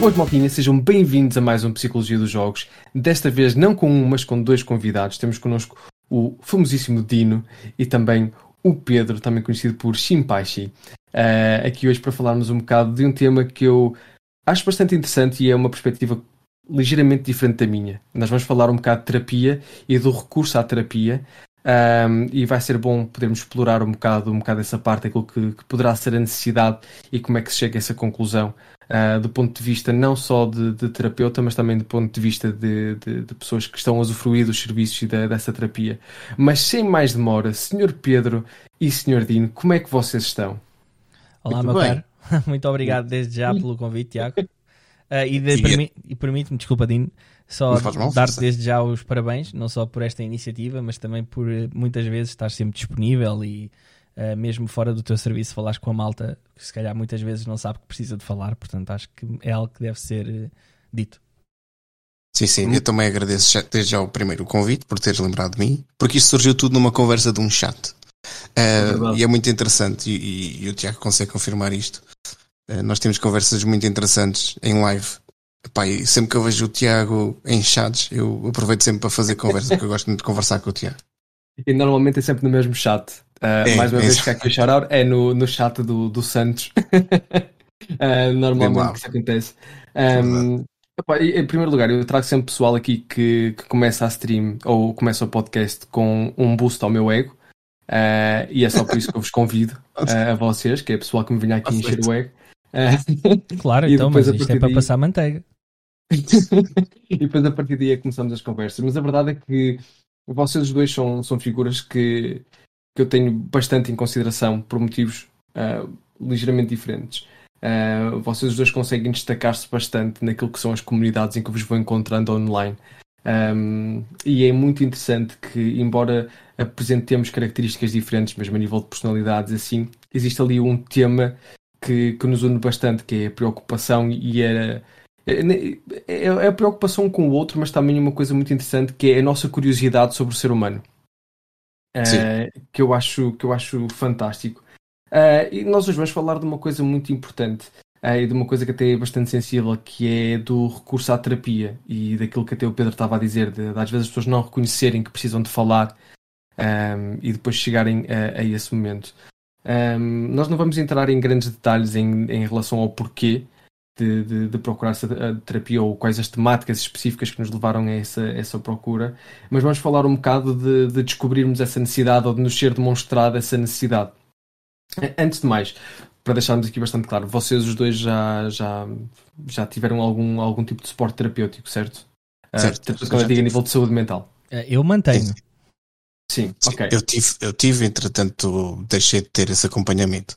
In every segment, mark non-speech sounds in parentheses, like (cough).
Boas maltinhas, sejam bem-vindos a mais um Psicologia dos Jogos. Desta vez não com um, mas com dois convidados. Temos connosco o famosíssimo Dino e também o Pedro, também conhecido por Shimpaishi. Uh, aqui hoje para falarmos um bocado de um tema que eu acho bastante interessante e é uma perspectiva ligeiramente diferente da minha. Nós vamos falar um bocado de terapia e do recurso à terapia. Um, e vai ser bom podermos explorar um bocado, um bocado essa parte, aquilo que, que poderá ser a necessidade e como é que se chega a essa conclusão uh, do ponto de vista não só de, de, terapeuta, mas também do ponto de vista de, de, de pessoas que estão a usufruir dos serviços e dessa terapia. Mas sem mais demora, Sr. Pedro e Sr. Dino, como é que vocês estão? Olá, Muito meu bem. caro. (laughs) Muito obrigado desde já pelo convite, Tiago. Uh, e, de, permi e permite-me, desculpa, Dino, só dar-te desde já os parabéns, não só por esta iniciativa, mas também por eh, muitas vezes estar sempre disponível e uh, mesmo fora do teu serviço falares com a malta que se calhar muitas vezes não sabe que precisa de falar, portanto acho que é algo que deve ser uh, dito. Sim, sim, eu também agradeço já, desde já o primeiro convite por teres lembrado de mim, porque isto surgiu tudo numa conversa de um chat. Uh, é e é muito interessante, e, e, e, o Tiago consegue confirmar isto. Uh, nós temos conversas muito interessantes em live. Epá, sempre que eu vejo o Tiago em chats, eu aproveito sempre para fazer conversa, porque eu gosto muito de conversar com o Tiago. E normalmente é sempre no mesmo chat. Uh, é, mais uma é vez que aqui o shout é no, no chat do, do Santos. uh, (laughs) normalmente isso acontece. Um, opa, em primeiro lugar, eu trago sempre pessoal aqui que, que começa a stream ou começa o podcast com um boost ao meu ego. Uh, e é só por isso que eu vos convido (laughs) a vocês, que é pessoal que me vinha aqui encher o ego. Uh, claro, então, mas isto é para daí... passar manteiga. (laughs) e depois a partir daí é começamos as conversas. Mas a verdade é que vocês dois são, são figuras que, que eu tenho bastante em consideração por motivos ligeiramente diferentes. vocês dois conseguem destacar-se bastante naquilo que são as comunidades em que vos vou encontrando online. Um, e é muito interessante que, embora apresentemos características diferentes, mesmo a nível de personalidades, assim, existe ali um tema que, que nos une bastante, que é a preocupação e era. É, é, é a preocupação com o outro, mas também uma coisa muito interessante que é a nossa curiosidade sobre o ser humano. Uh, que, eu acho, que eu acho fantástico. Uh, e nós hoje vamos falar de uma coisa muito importante uh, e de uma coisa que até é bastante sensível, que é do recurso à terapia e daquilo que até o Pedro estava a dizer, de, de às vezes as pessoas não reconhecerem que precisam de falar um, e depois chegarem a, a esse momento. Um, nós não vamos entrar em grandes detalhes em, em relação ao porquê de, de, de, procurar essa terapia ou quais as temáticas específicas que nos levaram a essa, essa procura, mas vamos falar um bocado de, de descobrirmos essa necessidade ou de nos ser demonstrada essa necessidade. Antes de mais, para deixarmos aqui bastante claro, vocês os dois já, já, já tiveram algum, algum tipo de suporte terapêutico, certo? Certo. Uh, quando eu digo a nível de saúde mental. Eu mantenho. Sim, Sim, ok. Eu tive, eu tive, entretanto, deixei de ter esse acompanhamento.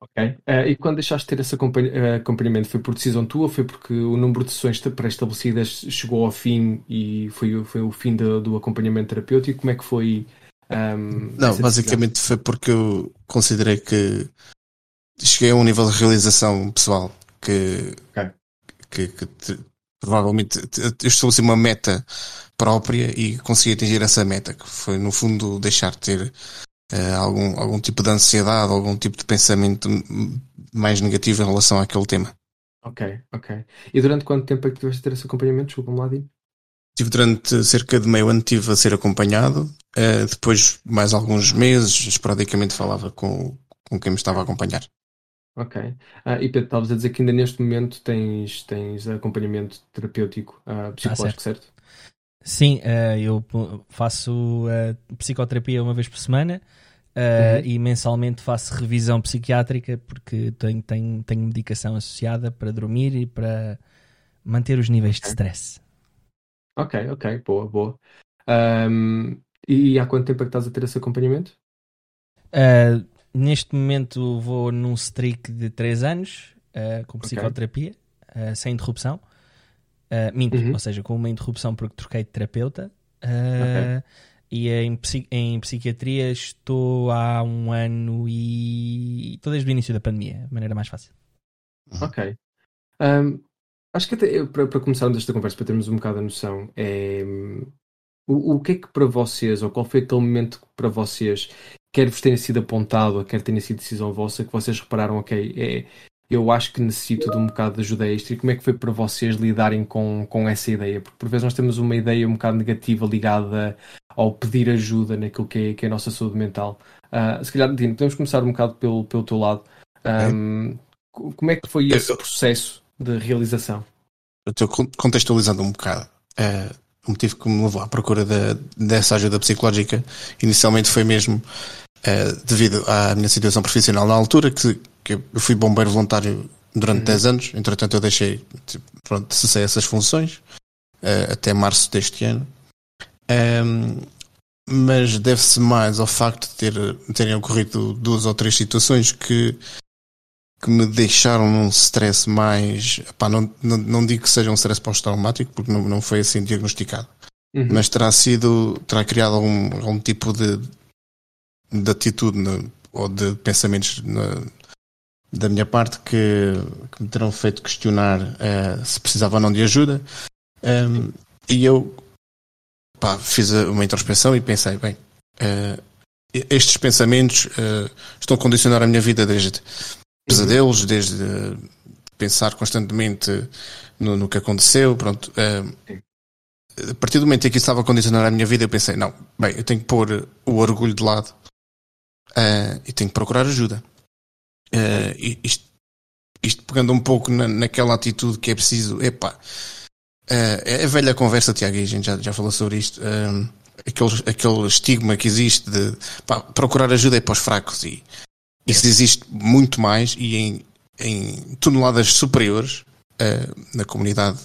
Ok. Uh, e quando deixaste de ter esse eh, acompanhamento, foi por decisão tua ou foi porque o número de sessões pré-estabelecidas chegou ao fim e foi, foi o fim do, do acompanhamento terapêutico? Como é que foi? Um, ehm, Não, basicamente decisão? foi porque eu considerei que cheguei a um nível de realização pessoal que, okay. que, que provavelmente eu estabeleci uma meta própria e consegui atingir essa meta, que foi no fundo deixar de ter uh, algum, algum tipo de ansiedade, algum tipo de pensamento mais negativo em relação àquele tema. Ok, ok. E durante quanto tempo é que tiveste a ter esse acompanhamento? Desculpa-me lá, Dino. Tive durante cerca de meio ano tive a ser acompanhado, uh, depois mais alguns meses, esporadicamente falava com, com quem me estava a acompanhar. Ok. Ah, e Pedro, estavas a dizer que ainda neste momento tens, tens acompanhamento terapêutico uh, psicológico, ah, certo. certo? Sim, uh, eu faço uh, psicoterapia uma vez por semana uh, uhum. e mensalmente faço revisão psiquiátrica porque tenho, tenho, tenho medicação associada para dormir e para manter os níveis de stress. Ok, ok, boa, boa. Um, e há quanto tempo é que estás a ter esse acompanhamento? neste momento vou num streak de 3 anos com psicoterapia, okay. sem interrupção. Uh, minto, uhum. ou seja, com uma interrupção porque troquei de terapeuta. Uh, okay. E em, em psiquiatria estou há um ano e. estou desde o início da pandemia, de maneira mais fácil. Ok. Um, acho que até para, para começarmos esta conversa, para termos um bocado a noção, é, o, o que é que para vocês, ou qual foi aquele momento que para vocês, quer vos tenha sido apontado, ou quer tenha sido decisão vossa, que vocês repararam, ok, é, eu acho que necessito de um bocado de ajuda extra. E como é que foi para vocês lidarem com, com essa ideia? Porque por vezes nós temos uma ideia um bocado negativa ligada ao pedir ajuda naquilo que é, que é a nossa saúde mental. Uh, se calhar, Dino, podemos começar um bocado pelo, pelo teu lado. Um, como é que foi esse processo de realização? Eu estou contextualizando um bocado. Uh, o motivo que me levou à procura de, dessa ajuda psicológica inicialmente foi mesmo uh, devido à minha situação profissional na altura, que, que eu fui bombeiro voluntário durante uhum. 10 anos, entretanto eu deixei, tipo, pronto, cessei essas funções uh, até março deste ano. Um, mas deve-se mais ao facto de ter, terem ocorrido duas ou três situações que que me deixaram num stress mais. Pá, não, não, não digo que seja um stress pós-traumático, porque não, não foi assim diagnosticado. Uhum. Mas terá sido. terá criado algum, algum tipo de, de atitude no, ou de pensamentos no, da minha parte que, que, me terão feito questionar uh, se precisava ou não de ajuda. Um, e eu pá, fiz uma introspecção e pensei, bem, uh, estes pensamentos uh, estão a condicionar a minha vida desde pesadelos, desde pensar constantemente no, no que aconteceu. Pronto, a partir do momento em que isso estava a condicionar a minha vida, eu pensei: não, bem, eu tenho que pôr o orgulho de lado e tenho que procurar ajuda. Uh, isto, isto, pegando um pouco na, naquela atitude que é preciso, epá, é a velha conversa, Tiago, e a gente já, já falou sobre isto. aquele, aquele estigma que existe de pá, procurar ajuda é para os fracos e isso existe muito mais e em, em toneladas superiores uh, na comunidade,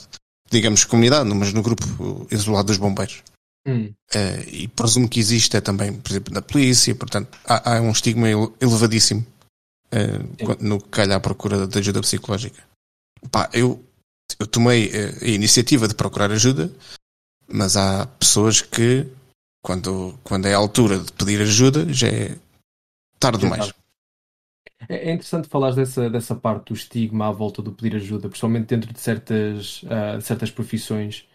digamos comunidade, mas no grupo isolado dos bombeiros. Hum. Uh, e presumo que existe também, por exemplo, na polícia, portanto, há, há um estigma elevadíssimo uh, no que calha à procura de ajuda psicológica. Pá, eu, eu tomei a iniciativa de procurar ajuda, mas há pessoas que, quando, quando é a altura de pedir ajuda, já é tarde demais. É, é interessante falar dessa, dessa parte do estigma à volta do pedir ajuda, principalmente dentro de certas, uh, certas profissões,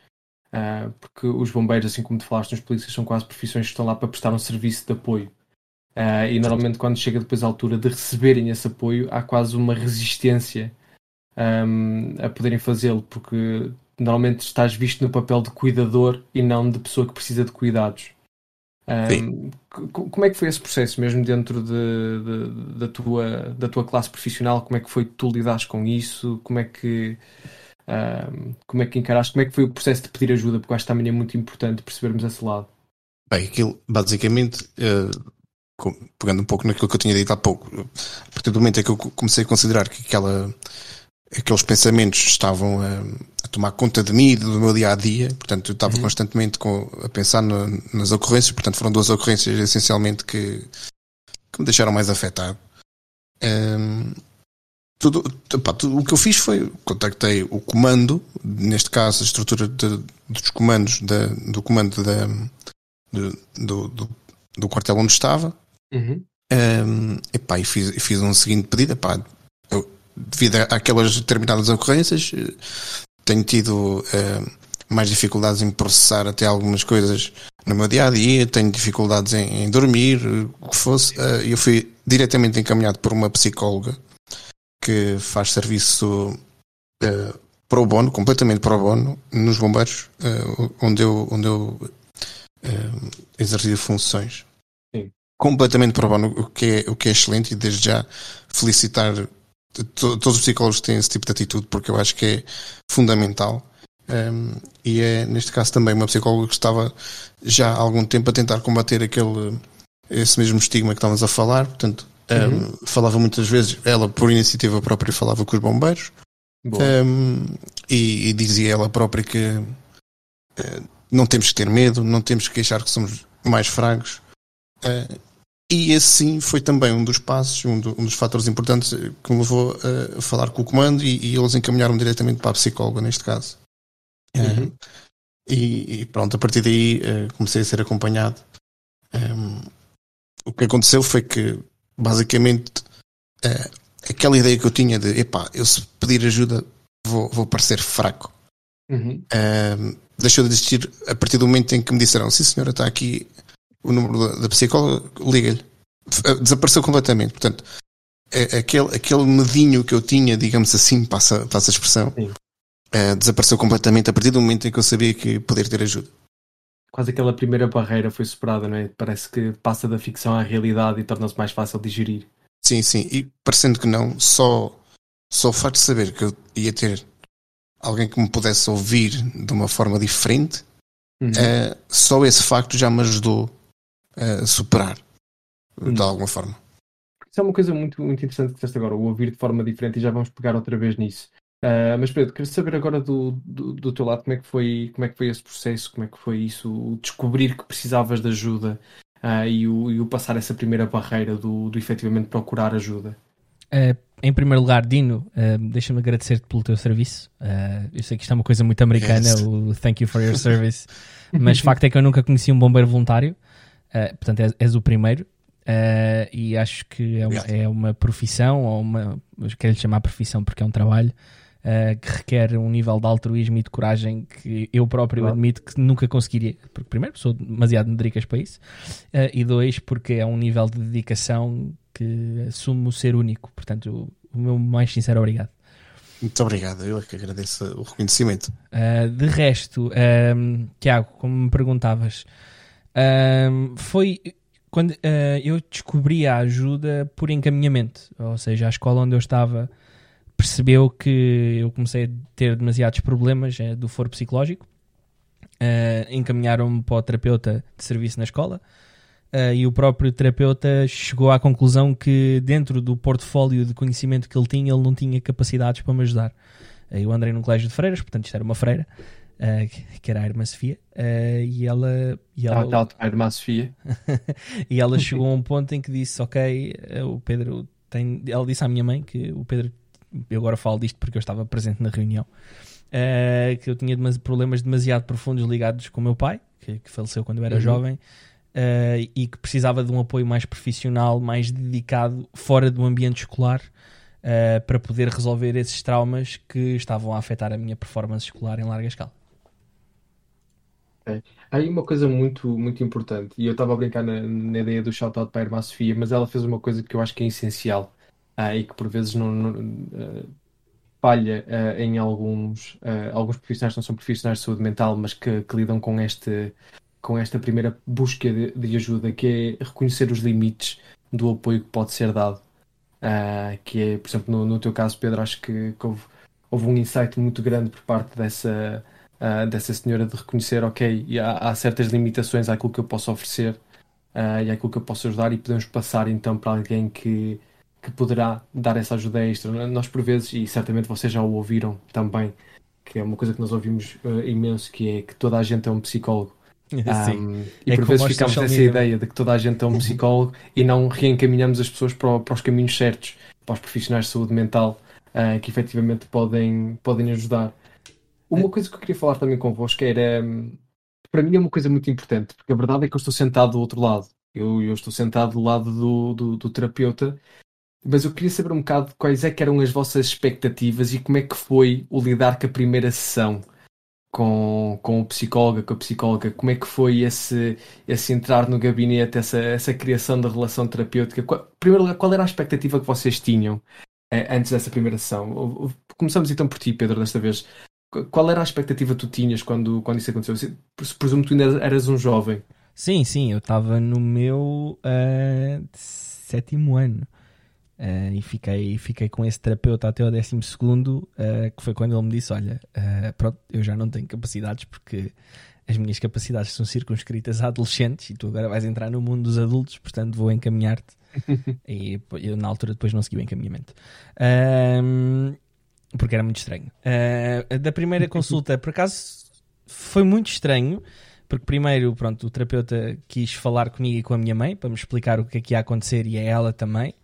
uh, porque os bombeiros, assim como tu falaste, os polícias são quase profissões que estão lá para prestar um serviço de apoio. Uh, e normalmente, quando chega depois à altura de receberem esse apoio, há quase uma resistência um, a poderem fazê-lo, porque normalmente estás visto no papel de cuidador e não de pessoa que precisa de cuidados. Um, como é que foi esse processo mesmo dentro de, de, da, tua, da tua classe profissional? Como é que foi que tu lidaste com isso? Como é que um, como é que encaraste? Como é que foi o processo de pedir ajuda? Porque acho que também é muito importante percebermos esse lado. Bem, aquilo basicamente uh, pegando um pouco naquilo que eu tinha dito há pouco, a partir do momento em que eu comecei a considerar que aquela aqueles pensamentos estavam a, a, tomar conta de mim e do meu dia a dia, portanto eu estava uhum. constantemente com, a pensar no, nas ocorrências, portanto foram duas ocorrências essencialmente que, que me deixaram mais afetado. Um, tudo, pá, tudo, o que eu fiz foi contactei o comando, neste caso a estrutura de, dos comandos da, do comando da, do, do, do quartel onde estava. Uhum. Um, epá, e fiz, fiz um seguinte pedido, epá, devido àquelas determinadas ocorrências, eh, tenho tido uh, mais dificuldades em processar até algumas coisas no meu dia a dia, tenho dificuldades em, em dormir, o que fosse. Uh, eu fui diretamente encaminhado por uma psicóloga que faz serviço uh, pro bono, completamente pro bono, nos bombeiros, onde eu, onde eu exerci funções. Completamente pro bono, o que, é, o que é excelente e desde já felicitar todos os psicólogos têm esse tipo de atitude porque eu acho que é fundamental. Um, e é, neste caso, também uma psicóloga que estava já há algum tempo a tentar combater aquele, esse mesmo estigma que estávamos a falar. Portanto, uhum. um, falava muitas vezes, ela por iniciativa própria falava com os bombeiros um, e, e, dizia ela própria que uh, não temos que ter medo, não temos que achar que somos mais fracos. Uh, e esse sim foi também um dos passos, um, do, um dos fatores importantes que me levou a falar com o comando e, e eles encaminharam diretamente para a psicóloga, neste caso. Uhum. e, e, pronto, a partir daí comecei a ser acompanhado. Um, o que aconteceu foi que, basicamente, uh, aquela ideia que eu tinha de, epá, eu se pedir ajuda vou, vou parecer fraco. Uhum. deixou de existir a partir do momento em que me disseram, sim senhora, está aqui o número da, psicóloga, liga-lhe. Desapareceu completamente. Portanto, é, aquele, aquele medinho que eu tinha, digamos assim, passa, passa a expressão, uh, desapareceu completamente a partir do momento em que eu sabia que poder ter ajuda. Quase aquela primeira barreira foi superada, não é? Parece que passa da ficção à realidade e torna-se mais fácil de digerir. Sim, sim, e parecendo que não, só, só o facto de saber que eu ia ter alguém que me pudesse ouvir de uma forma diferente, uhum. uh, só esse facto já me ajudou superar uhum. de alguma forma. Isso é uma coisa muito, muito interessante que disseste agora, o ouvir de forma diferente, e já vamos pegar outra vez nisso. Uh, mas Pedro, queria saber agora do, do, do, teu lado como é, que foi, como é que foi esse processo, como é que foi isso, o descobrir que precisavas de ajuda uh, e, o, e o passar essa primeira barreira do, do efetivamente procurar ajuda. Uh, em primeiro lugar, Dino, uh, deixa-me agradecer-te pelo teu serviço. Uh, eu sei que isto é uma coisa muito americana, yes. o thank you for your service, mas o facto é que eu nunca conheci um bombeiro voluntário, portanto, és, és, o primeiro. e acho que é uma, é uma profissão, ou uma, quero lhe chamar profissão porque é um trabalho, que requer um nível de altruísmo e de coragem que eu próprio admito que nunca conseguiria. Porque, primeiro, sou demasiado medricas para isso, e dois, porque é um nível de dedicação que assumo ser único. Portanto, o meu mais sincero obrigado. Muito obrigado, eu é que agradeço o reconhecimento. Uh, de resto, um, Tiago, como me perguntavas, um, foi quando uh, eu descobri a ajuda por encaminhamento, ou seja, a escola onde eu estava percebeu que eu comecei a ter demasiados problemas uh, do foro psicológico, encaminharam-me para o terapeuta de serviço na escola, Uh, e o próprio terapeuta chegou à conclusão que dentro do portfólio de conhecimento que ele tinha, ele não tinha capacidades para me ajudar. Uh, eu andei num colégio de freiras, portanto isto era uma freira, uh, que era a irmã Sofia, e ela... E ela ah, tá, a irmã Sofia. (laughs) e ela chegou a um ponto em que disse, ok, o Pedro tem... Ela disse à minha mãe que o Pedro... Eu agora falo disto porque eu estava presente na reunião. que eu tinha problemas demasiado profundos ligados com o meu pai, que, que faleceu quando eu era uhum. jovem, uh, e que precisava de um apoio mais profissional, mais dedicado, fora do ambiente escolar, uh, para poder resolver esses traumas que estavam a afetar a minha performance escolar em larga escala. Há aí uma coisa muito, muito importante, e eu estava a brincar na, na ideia do shout-out para a irmã Sofia, mas ela fez uma coisa que eu acho que é essencial uh, e que por vezes não, não uh, falha uh, em alguns, alguns profissionais que não são profissionais de saúde mental, mas que, que lidam com este, com esta primeira busca de, de, ajuda, que é reconhecer os limites do apoio que pode ser dado. Uh, que é, por exemplo, no, no, teu caso, Pedro, acho que, que houve, houve, um insight muito grande por parte dessa, uh, dessa senhora de reconhecer, ok, há, há, certas limitações àquilo que eu posso oferecer uh, e àquilo que eu posso ajudar e podemos passar então para alguém que, que poderá dar essa ajuda extra. Nós, por vezes, e certamente vocês já o ouviram também, que é uma coisa que nós ouvimos imenso, que é que toda a gente é um psicólogo. (laughs) Um, e é por vezes ficamos nessa ideia de que toda a gente é um (laughs) psicólogo e não reencaminhamos as pessoas para, para, os caminhos certos, para os profissionais de saúde mental uh, que efetivamente podem, podem ajudar. Uma coisa que eu queria falar também convosco era, para mim é uma coisa muito importante, porque a verdade é que eu estou sentado do outro lado. Eu, eu estou sentado do lado do, do, do terapeuta mas eu queria saber um bocado quais é que eram as vossas expectativas e como é que foi o lidar com a primeira sessão com, com o psicólogo, com a psicóloga, como é que foi esse, esse entrar no gabinete, essa, essa criação da relação terapêutica? Qual, primeiro lugar, qual era a expectativa que vocês tinham eh, antes dessa primeira sessão? Começamos então por ti, Pedro, desta vez. Qual era a expectativa que tu tinhas quando, quando isso aconteceu? Presumo que tu ainda eras um jovem. Sim, sim, eu estava no meu uh, sétimo ano. Uh, e fiquei, fiquei com esse terapeuta até o 12 segundo, uh, que foi quando ele me disse: Olha, uh, pronto, eu já não tenho capacidades porque as minhas capacidades são circunscritas a adolescentes e tu agora vais entrar no mundo dos adultos, portanto vou encaminhar-te. (laughs) e eu, na altura, depois não segui o encaminhamento. Porque era muito estranho. da primeira consulta, por acaso, foi muito estranho. Porque primeiro, pronto, o terapeuta quis falar comigo e com a minha mãe para me explicar o que é que ia acontecer e a ela também.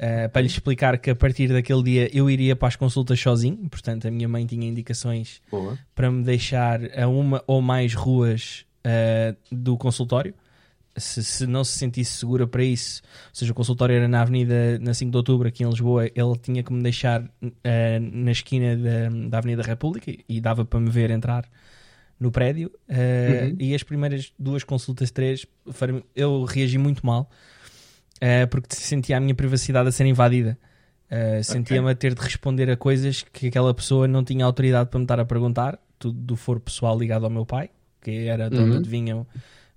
Uh, para lhe explicar que a partir daquele dia eu iria para as consultas sozinho, portanto a minha mãe tinha indicações Boa. para me deixar a uma ou mais ruas uh, do consultório. Se, se, não se sentisse segura para isso, ou seja, o consultório era na Avenida na 5 de Outubro, aqui em Lisboa, ele tinha que me deixar uh, na esquina da, da Avenida República e dava para me ver entrar no prédio. Uhum. E as primeiras duas consultas, três, eu reagi muito mal uh, porque sentia a minha privacidade a ser invadida. Uh, Sentia-me okay. a ter de responder a coisas que aquela pessoa não tinha autoridade para me estar a perguntar, tudo do foro pessoal ligado ao meu pai, que era de onde uhum. vinham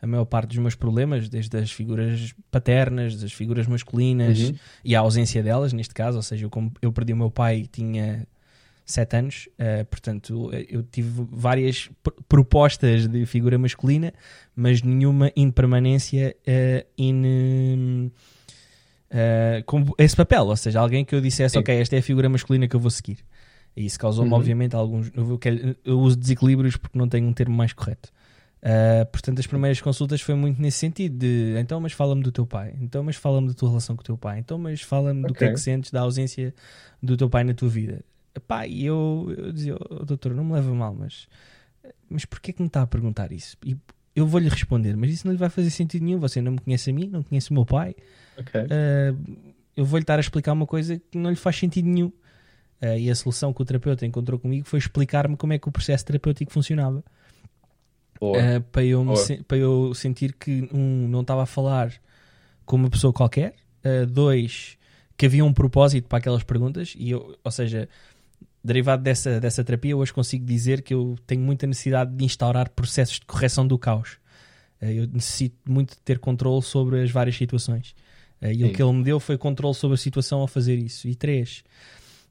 a maior parte dos meus problemas, desde as figuras paternas, das figuras masculinas uhum. e a ausência delas, neste caso, ou seja, eu, como eu perdi o meu pai, tinha sete anos, uh, portanto eu tive várias propostas de figura masculina, mas nenhuma em permanência uh, in uh, com esse papel, ou seja, alguém que eu dissesse, Sim. ok, esta é a figura masculina que eu vou seguir. E isso causou-me, uhum. obviamente, alguns. Eu, eu, uso desequilíbrios porque não tenho um termo mais correto. Uh, portanto, as primeiras consultas foi muito nesse sentido: de então, mas fala-me do teu pai, então, mas fala-me da tua relação com o teu pai, então, mas fala-me okay. do que é que sentes da ausência do teu pai na tua vida. Pá, e eu, eu dizia, oh, doutor, não me leva mal, mas, mas porquê que me está a perguntar isso? E eu vou-lhe responder, mas isso não lhe vai fazer sentido nenhum. Você não me conhece a mim, não conhece o meu pai. Okay. Uh, eu vou-lhe estar a explicar uma coisa que não lhe faz sentido nenhum. Uh, e a solução que o terapeuta encontrou comigo foi explicar-me como é que o processo terapêutico funcionava. Uh, para, eu para eu sentir que, um, não estava a falar com uma pessoa qualquer, dois, que havia um propósito para aquelas perguntas, e eu, ou seja, derivado dessa, dessa terapia, hoje consigo dizer que eu tenho muita necessidade de instaurar processos de correção do caos. Eu necessito muito de ter controle sobre as várias situações. Uh, e o que ele me deu foi controle sobre a situação ao fazer isso. E três,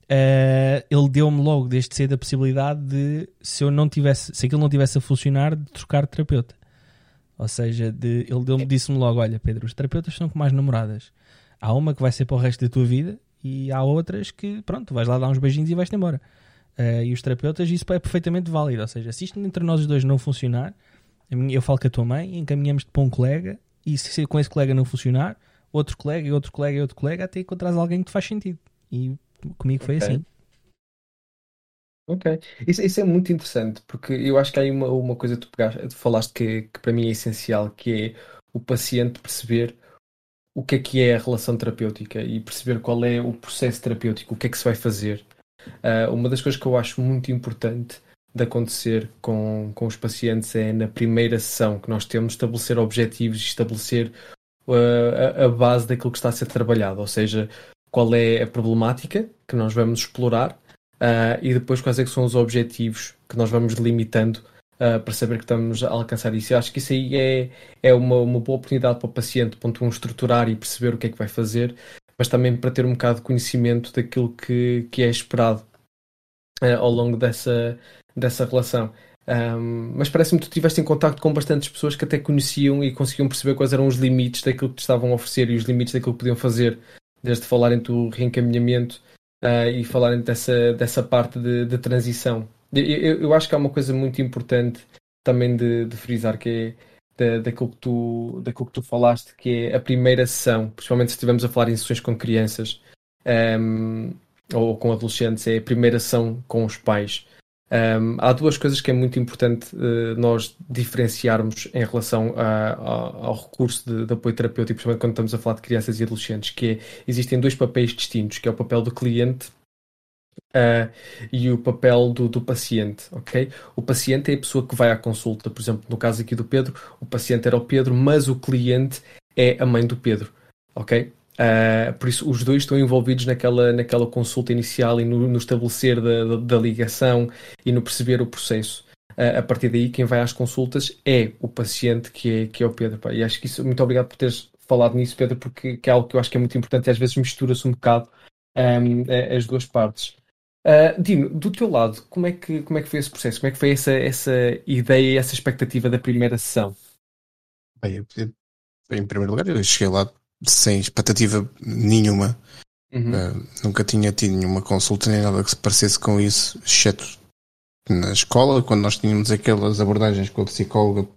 uh, ele deu-me logo desde cedo a possibilidade de, se eu não tivesse, se aquilo não tivesse a funcionar, de trocar de terapeuta. Ou seja, de, ele disse-me logo: Olha, Pedro, os terapeutas são como as namoradas. Há uma que vai ser para o resto da tua vida e há outras que, pronto, vais lá dar uns beijinhos e vais-te embora. Uh, e os terapeutas, isso é perfeitamente válido. Ou seja, se isto entre nós os dois não funcionar, eu falo com a tua mãe, encaminhamos-te para um colega e se com esse colega não funcionar, outro colega e outro colega e outro colega até encontrares alguém que te faz sentido. E comigo foi okay. assim. Ok, isso, isso, é muito interessante porque eu acho que há aí uma, uma coisa que tu, pegaste, falaste que, que para mim é essencial, que é o paciente perceber o que é que é a relação terapêutica e perceber qual é o processo terapêutico, o que é que se vai fazer. Uh, uma das coisas que eu acho muito importante de acontecer com, com os pacientes é na primeira sessão que nós temos estabelecer objetivos e estabelecer a, a, base daquilo que está a ser trabalhado, ou seja, qual é a problemática que nós vamos explorar uh, e depois quais é são os objetivos que nós vamos delimitando uh, para saber que estamos a alcançar isso. Eu acho que isso aí é, é uma, uma boa oportunidade para o paciente, ponto um, estruturar e perceber o que é que vai fazer, mas também para ter um bocado de conhecimento daquilo que, que é esperado uh, ao longo dessa, dessa relação. Um, mas parece-me que tu estiveste em contato com bastantes pessoas que até conheciam e conseguiam perceber quais eram os limites daquilo que te estavam a oferecer e os limites daquilo que podiam fazer, desde falarem do reencaminhamento uh, e falarem dessa, dessa parte de, de transição. Eu, eu, acho que há uma coisa muito importante também de, de frisar, que é da, daquilo, que tu, daquilo que tu falaste, que é a primeira sessão, principalmente se estivermos a falar em sessões com crianças um, ou com adolescentes, é a primeira sessão com os pais. Um, há duas coisas que é muito importante uh, nós diferenciarmos em relação a, a, ao recurso de, de, apoio terapêutico, principalmente quando estamos a falar de crianças e adolescentes, que é, existem dois papéis distintos, que é o papel do cliente uh, e o papel do, do, paciente, ok? O paciente é a pessoa que vai à consulta, por exemplo, no caso aqui do Pedro, o paciente era o Pedro, mas o cliente é a mãe do Pedro, ok? Uh, por isso, os dois estão envolvidos naquela, naquela consulta inicial e no, no estabelecer da, da, da, ligação e no perceber o processo. Uh, a partir daí, quem vai às consultas é o paciente, que é, que é o Pedro. Pá. E acho que isso, muito obrigado por teres falado nisso, Pedro, porque é algo que eu acho que é muito importante e às vezes mistura-se um bocado um, as duas partes. Uh, Dino, do teu lado, como é, que, como é que foi esse processo? Como é que foi essa, essa ideia essa expectativa da primeira sessão? Bem, eu, em primeiro lugar, eu cheguei lá sem expectativa nenhuma. Uhum. Uh, nunca tinha tido nenhuma consulta nem nada que se parecesse com isso, exceto na escola, quando nós tínhamos aquelas abordagens com a psicóloga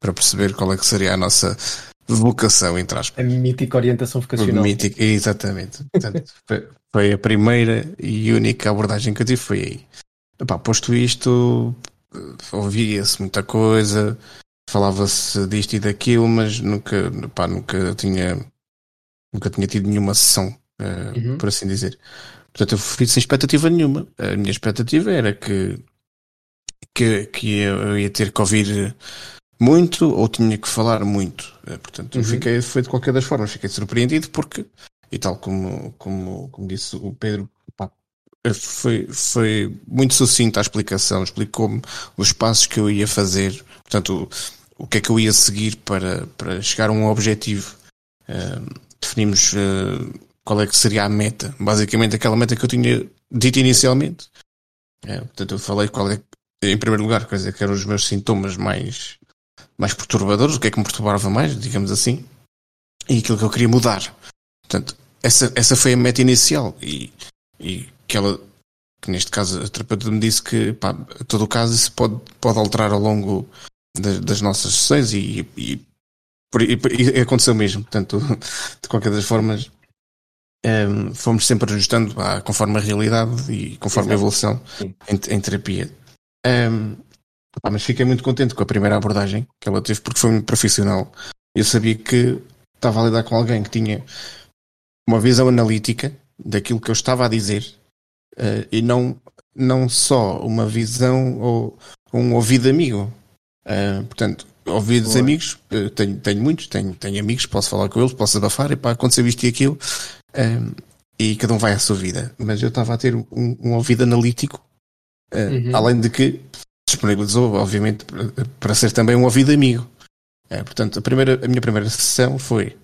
para perceber qual é que seria a nossa vocação, entre aspas. A mítica orientação vocacional. Mítica, exatamente. Portanto, (laughs) foi a primeira e única abordagem que eu tive, foi aí. Epá, posto isto, ouvia-se muita coisa, falava-se disto e daquilo, mas nunca, epá, nunca tinha Nunca tinha tido nenhuma sessão, uh, uhum. por assim dizer. Portanto, eu fui sem expectativa nenhuma. A minha expectativa era que, que, que eu ia ter que ouvir muito ou tinha que falar muito. Uh, portanto, uhum. fiquei, foi de qualquer das formas, fiquei surpreendido porque e tal como, como, como disse o Pedro, pá, foi, foi muito sucinta a explicação, explicou-me os passos que eu ia fazer, portanto, o, o que é que eu ia seguir para, para chegar a um objetivo. Definimos uh, qual é que seria a meta, basicamente aquela meta que eu tinha dito inicialmente. É, portanto, eu falei qual é, em primeiro lugar, quer dizer, que eram os meus sintomas mais, mais perturbadores, o que é que me perturbava mais, digamos assim, e aquilo que eu queria mudar. Portanto, essa, essa foi a meta inicial e, e que ela, que neste caso a terapeuta me disse que, pá, todo o caso isso pode, pode alterar ao longo das, das nossas sessões e, e, e, e aconteceu mesmo. Portanto, (laughs) de qualquer das formas, um, ehm, fomos sempre ajustando pá, conforme a realidade e conforme Exato. a evolução em, em, terapia. Um, ehm, pá, mas fiquei muito contente com a primeira abordagem que ela teve porque foi muito profissional. Eu sabia que estava a lidar com alguém que tinha uma visão analítica daquilo que eu estava a dizer uh, e não, não só uma visão ou um ouvido amigo. Uh, portanto, ouvidos amigos, uh, tenho, tenho muitos, tenho, tenho amigos, posso falar com eles, posso abafar e pá, acontecer isto e aquilo. e cada um vai à sua vida. Mas eu estava a ter um, um ouvido analítico, uhum. além de que disponibilizou, obviamente, para, ser também um ouvido amigo. portanto, a, primeira, a minha primeira sessão foi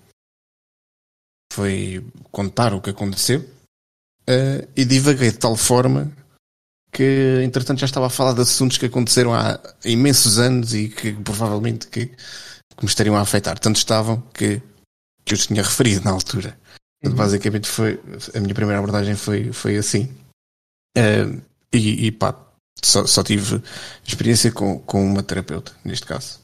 foi contar o que aconteceu uh, e divaguei de tal forma que entretanto já estava a falar de assuntos que aconteceram há imensos anos e que provavelmente que, que me estariam a afetar. Tanto estavam que, que eu tinha referido na altura. Uhum. Basicamente foi a minha primeira abordagem foi, foi assim. Uh, e, e pá, só, só, tive experiência com, com uma terapeuta, neste caso.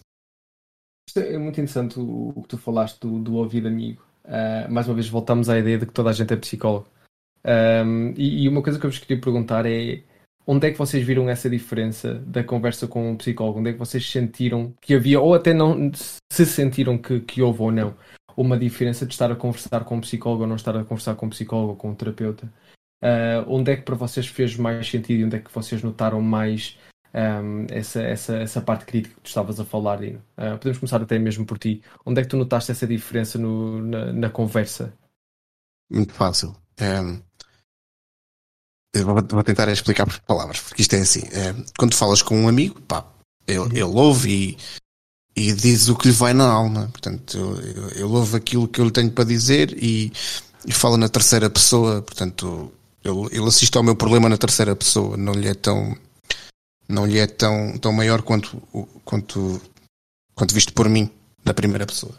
É muito interessante o, o que tu falaste do, do ouvido amigo. Uh, mais uma vez voltamos à ideia de que toda a gente é psicólogo. Um, e, e, uma coisa que eu vos queria perguntar é onde é que vocês viram essa diferença da conversa com um psicólogo? Onde é que vocês sentiram que havia, ou até não se sentiram que, que houve ou não, uma diferença de estar a conversar com um psicólogo ou não estar a conversar com um psicólogo ou com um terapeuta? Uh, onde é que para vocês fez mais sentido e onde é que vocês notaram mais um, essa, essa, essa parte crítica que tu estavas a falar, Dino. Uh, podemos começar até mesmo por ti. Onde é que tu notaste essa diferença no, na, na conversa? Muito fácil. Um, vou, tentar explicar por palavras, porque isto é assim. Um, quando falas com um amigo, pá, ele, uhum. ele ouve e, e diz o que lhe vai na alma. Portanto, ele, ouve aquilo que eu lhe tenho para dizer e, e fala na terceira pessoa. Portanto, ele, ele assiste ao meu problema na terceira pessoa. Não lhe é tão não lhe é tão, tão maior quanto, quanto, quanto visto por mim, na primeira pessoa.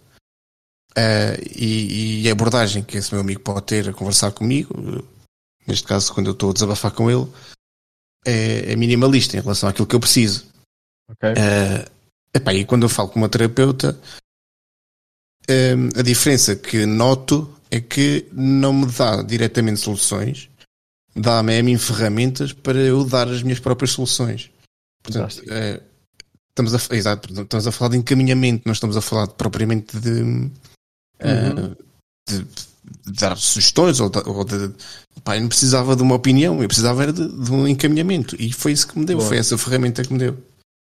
Uh, e, e, a abordagem que esse meu amigo pode ter a conversar comigo, neste caso, quando eu estou a desabafar com ele, é, é minimalista em relação àquilo que eu preciso. Okay. Uh, epá, e quando eu falo com uma terapeuta, uh, a diferença que noto é que não me dá diretamente soluções, dá-me a mim ferramentas para eu dar as minhas próprias soluções. Portanto, é, estamos, a, exato, estamos a falar de encaminhamento, não estamos a falar propriamente de, uhum. uh, de, de, dar sugestões ou ou de pá, eu não precisava de uma opinião, eu precisava era de, de um encaminhamento e foi isso que me deu, Boa. foi essa ferramenta que me deu,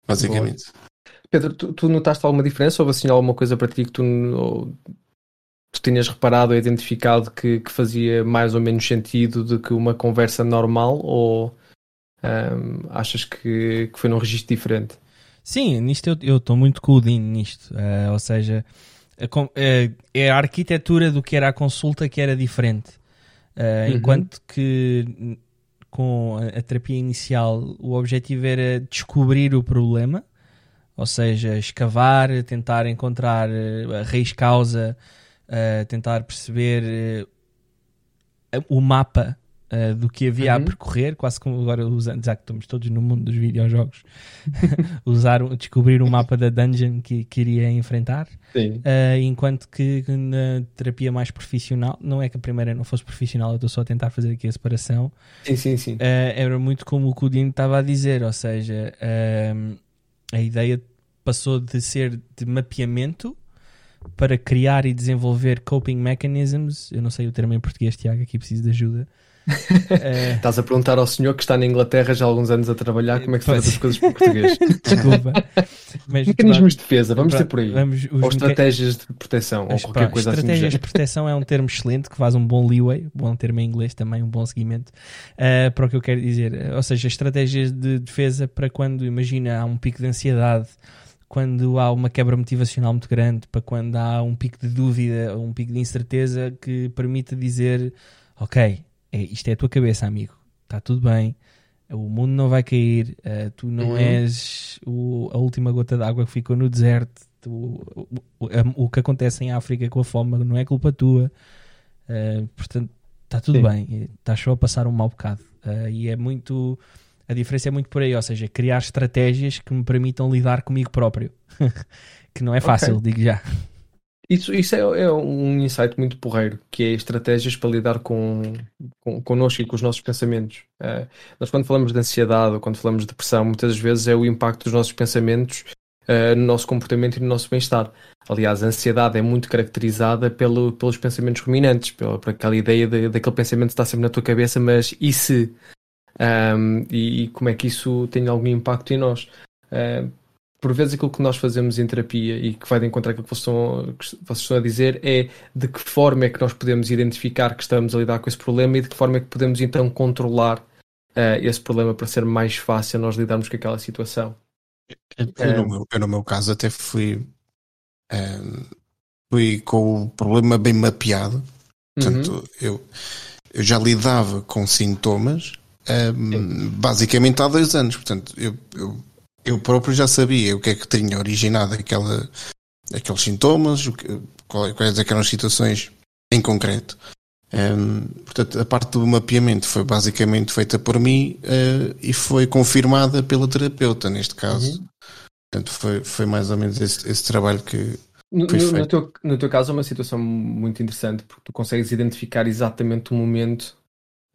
basicamente. Boa. Pedro, tu, tu, notaste alguma diferença? Houve assim alguma coisa para ti que tu, ou, tu tinhas reparado ou identificado que, que fazia mais ou menos sentido do que uma conversa normal ou um, achas que, que foi num registro diferente? Sim, nisto eu estou muito com o Dino nisto. Uh, ou seja, é a arquitetura do que era a consulta que era diferente. Uh, uhum. Enquanto que com a, a, terapia inicial o objetivo era descobrir o problema, ou seja, escavar, tentar encontrar a raiz causa, uh, tentar perceber o mapa uh, do que havia uhum. a percorrer, quase como agora usando, já que estamos todos no mundo dos videojogos, (laughs) usar, descobrir o mapa da dungeon que, que iria enfrentar. Uh, enquanto que na terapia mais profissional, não é que a primeira não fosse profissional, eu estou só a tentar fazer aqui a separação. Sim, sim, sim. Uh, era muito como o Cudinho estava a dizer, ou seja, a ideia passou de ser de mapeamento para criar e desenvolver coping mechanisms. Eu não sei o termo em português, Tiago, aqui preciso de ajuda. Uh... (laughs) Estás a perguntar ao senhor que está na Inglaterra já há alguns anos a trabalhar como é que se faz as coisas por português. (laughs) Desculpa. Mas, Mecanismos de defesa, vamos ter por aí. Vamos, ou estratégias de proteção, ou qualquer coisa assim. Estratégias de proteção é um termo excelente que faz um bom leeway, bom termo em inglês também, um bom seguimento uh, para o que eu quero dizer. Ou seja, estratégias de defesa para quando, imagina, há um pico de ansiedade quando há uma quebra motivacional muito grande, para quando há um pico de dúvida, um pico de incerteza que permita dizer: Ok, é, isto é a tua cabeça, amigo, está tudo bem, o mundo não vai cair, uh, tu não uhum. és o, a última gota d'água que ficou no deserto, tu, o, o, o, que acontece em África com a fome não é culpa tua, uh, portanto, está tudo Sim. bem, estás só a passar um mau bocado. Uh, e é muito a diferença é muito por aí, ou seja, criar estratégias que me permitam lidar comigo próprio. (laughs) que não é fácil, okay. digo já. Isso, isso é, é, um insight muito porreiro, que é estratégias para lidar com, com connosco e com os nossos pensamentos. Uh, nós quando falamos de ansiedade ou quando falamos de depressão, muitas vezes é o impacto dos nossos pensamentos uh, no nosso comportamento e no nosso bem-estar. Aliás, a ansiedade é muito caracterizada pelo, pelos pensamentos ruminantes, pela, por aquela ideia de, daquele pensamento que está sempre na tua cabeça, mas e se? um, e, e, como é que isso tem algum impacto em nós. Uh, por vezes aquilo que nós fazemos em terapia e que vai de encontro àquilo que vocês, estão, que vocês estão a dizer é de que forma é que nós podemos identificar que estamos a lidar com esse problema e de que forma é que podemos então controlar uh, esse problema para ser mais fácil nós lidarmos com aquela situação. Eu, no, meu, eu no meu caso até fui, um, fui com o problema bem mapeado. Portanto, uhum. eu, eu já lidava com sintomas um, basicamente há dois anos. Portanto, eu, eu, eu, próprio já sabia o que é que tinha originado aquela, aqueles sintomas, que, quais eram as situações em concreto. Um, portanto, a parte do mapeamento foi basicamente feita por mim uh, e foi confirmada pela terapeuta, neste caso. Uhum. Portanto, foi, foi mais ou menos esse, esse trabalho que, no, no, teu, no, teu, caso é uma situação muito interessante porque tu consegues identificar exatamente o momento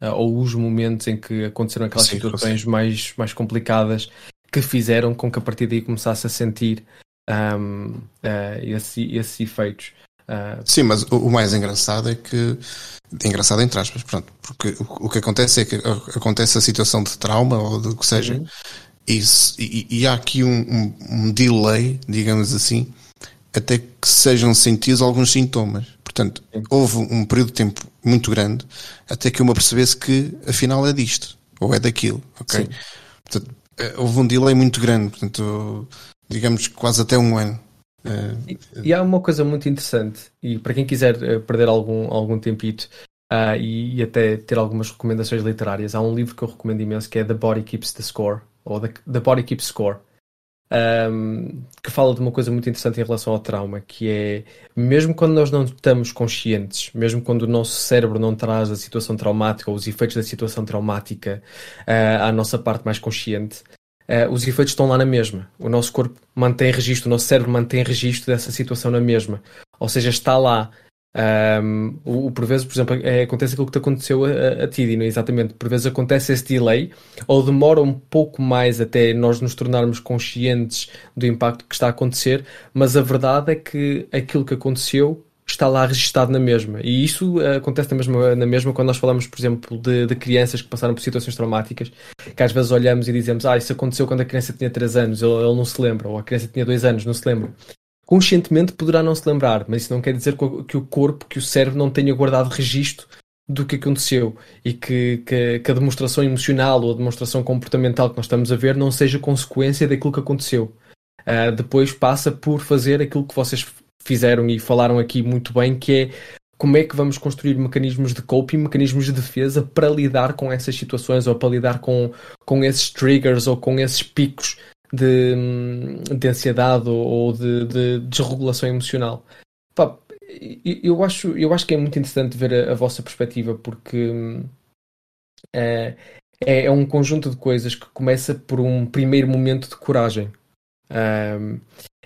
uh, ou os momentos em que aconteceram aquelas sim, situações mais, mais complicadas que fizeram com que a partir daí começasse a sentir um, uh, esse, esses efeitos. Uh, sim, mas o, o, mais engraçado é que. Engraçado entre aspas, pronto, porque o, o que acontece é que acontece a situação de trauma ou do que seja, uhum. e, e, e, há aqui um, um, um delay, digamos assim, até que sejam sentidos alguns sintomas. Portanto, houve um período de tempo muito grande até que eu me percebesse que afinal é disto ou é daquilo, ok? Sim. Portanto, houve um delay muito grande, portanto, digamos quase até um ano. E, e há uma coisa muito interessante, e para quem quiser eh, perder algum, algum tempito uh, e, e, até ter algumas recomendações literárias, há um livro que eu recomendo imenso que é The Body Keeps the Score, ou The, the Body Keeps Score um, que fala de uma coisa muito interessante em relação ao trauma, que é mesmo quando nós não estamos conscientes, mesmo quando o nosso cérebro não traz a situação traumática ou os efeitos da situação traumática uh, à nossa parte mais consciente, uh, os efeitos estão lá na mesma. O nosso corpo mantém registro, o nosso cérebro mantém registro dessa situação na mesma. Ou seja, está lá um, o, por vezes, por exemplo, é, acontece aquilo que te aconteceu a, a, ti, Dino, exatamente. Por vezes acontece esse delay, ou demora um pouco mais até nós nos tornarmos conscientes do impacto que está a acontecer, mas a verdade é que aquilo que aconteceu está lá registado na mesma. E isso uh, acontece na mesma, na mesma quando nós falamos, por exemplo, de, de, crianças que passaram por situações traumáticas, que às vezes olhamos e dizemos, ah, isso aconteceu quando a criança tinha 3 anos, ele não se lembra, ou a criança tinha 2 anos, não se lembra conscientemente poderá não se lembrar, mas isso não quer dizer que o corpo, que o cérebro não tenha guardado registro do que aconteceu e que, que, que, a demonstração emocional ou a demonstração comportamental que nós estamos a ver não seja consequência daquilo que aconteceu. Uh, depois passa por fazer aquilo que vocês fizeram e falaram aqui muito bem, que é como é que vamos construir mecanismos de coping, mecanismos de defesa para lidar com essas situações ou para lidar com, com esses triggers ou com esses picos de, de ansiedade ou de, de desregulação emocional. Pá, eu, acho, eu acho que é muito interessante ver a, a vossa perspectiva porque é, é, é, um conjunto de coisas que começa por um primeiro momento de coragem.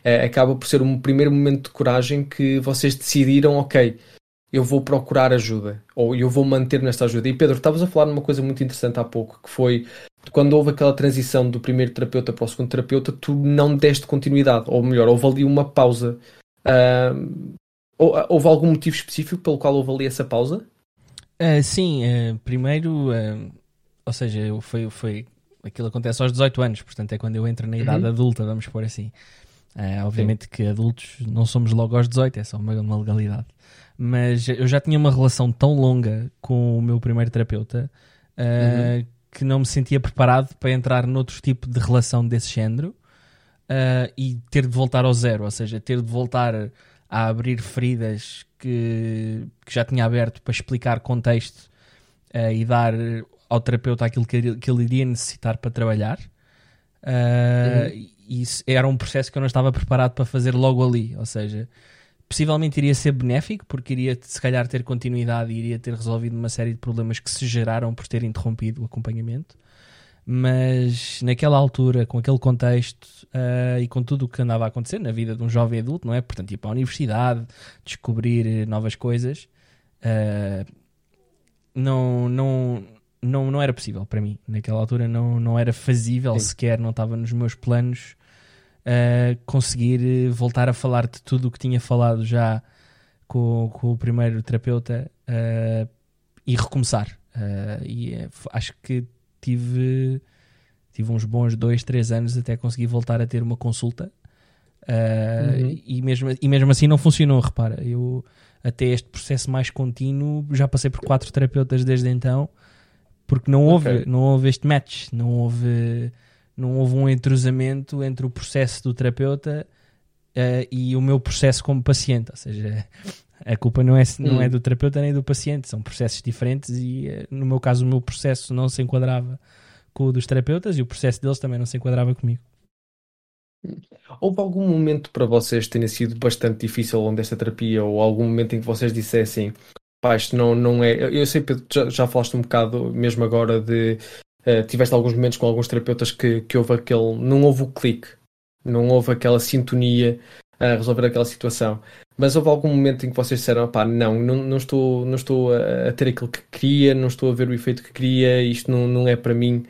é, acaba por ser um primeiro momento de coragem que vocês decidiram, ok, eu vou procurar ajuda, ou eu vou manter nesta ajuda. E Pedro, estavas a falar numa coisa muito interessante há pouco, que foi quando houve aquela transição do primeiro terapeuta para o segundo terapeuta, tu não deste continuidade, ou melhor, houve ali uma pausa. Uh, houve algum motivo específico pelo qual houve ali essa pausa? Uh, sim, uh, primeiro, ou seja, eu foi, foi, aquilo acontece aos 18 anos, portanto é quando eu entro na idade uhum. adulta, vamos pôr assim. obviamente sim. que adultos não somos logo aos 18, é só uma, uma, legalidade. Mas eu já tinha uma relação tão longa com o meu primeiro terapeuta uhum. Que não me sentia preparado para entrar noutro tipo de relação desse género e ter de voltar ao zero, ou seja, ter de voltar a abrir feridas que, que já tinha aberto para explicar contexto uh, e dar ao terapeuta aquilo que, que ele iria necessitar para trabalhar. Uh, uhum. Isso era um processo que eu não estava preparado para fazer logo ali, ou seja, possivelmente iria ser benéfico porque iria se calhar ter continuidade e iria ter resolvido uma série de problemas que se geraram por ter interrompido o acompanhamento mas naquela altura, com aquele contexto uh, e com tudo o que andava a acontecer na vida de um jovem adulto, não é? Portanto, ir para a universidade, descobrir novas coisas, uh, não, não, não, não era possível para mim. Naquela altura não, não era fazível Sim. sequer, não estava nos meus planos uh, conseguir voltar a falar de tudo o que tinha falado já com, com o primeiro terapeuta e recomeçar. e acho que tive, tive uns bons dois, três anos até conseguir voltar a ter uma consulta. Uh, uhum. e, mesmo, e mesmo assim não funcionou, repara. Eu até este processo mais contínuo já passei por quatro terapeutas desde então, porque não houve, okay. não houve este match, não houve, não houve um entrosamento entre o processo do terapeuta uh, e o meu processo como paciente. Ou seja, (laughs) a culpa não é, não é hum. do terapeuta nem do paciente, são processos diferentes e, eh, no meu caso, o meu processo não se enquadrava com o dos terapeutas e o processo deles também não se enquadrava comigo. Houve algum momento para vocês que tenha sido bastante difícil ao longo desta terapia ou algum momento em que vocês dissessem pá, isto não, não é. Eu sei, Pedro, já, já falaste um bocado, mesmo agora, de. Uh, tiveste alguns momentos com alguns terapeutas que, que houve aquele. Não houve o clique, não houve aquela sintonia a resolver aquela situação. Mas houve algum momento em que vocês disseram, pá, não, não, não estou, não estou a, ter aquilo que queria, não estou a ver o efeito que queria, isto não, não é para mim,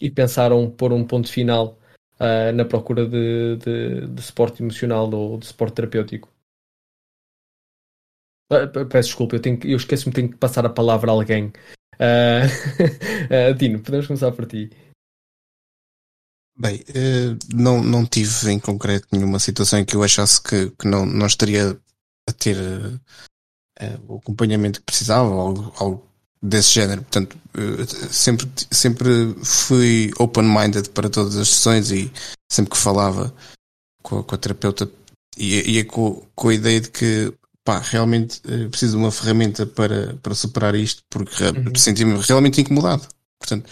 e pensaram pôr um ponto final uh, na procura de, de, de suporte emocional ou de suporte terapêutico? Uh, peço desculpa, eu, tenho, eu esqueço-me, tenho que passar a palavra a alguém. (laughs) Uh, podemos começar por ti. Bem, eh, não, não tive em concreto nenhuma situação em que eu achasse que, que não, não estaria a ter uh, o acompanhamento que precisava algo, algo desse género. Portanto, sempre, sempre fui open-minded para todas as sessões e sempre que falava com a, com a terapeuta ia, ia com, com a ideia de que pá, realmente uh, preciso de uma ferramenta para, para superar isto porque uhum. senti-me realmente incomodado. Portanto,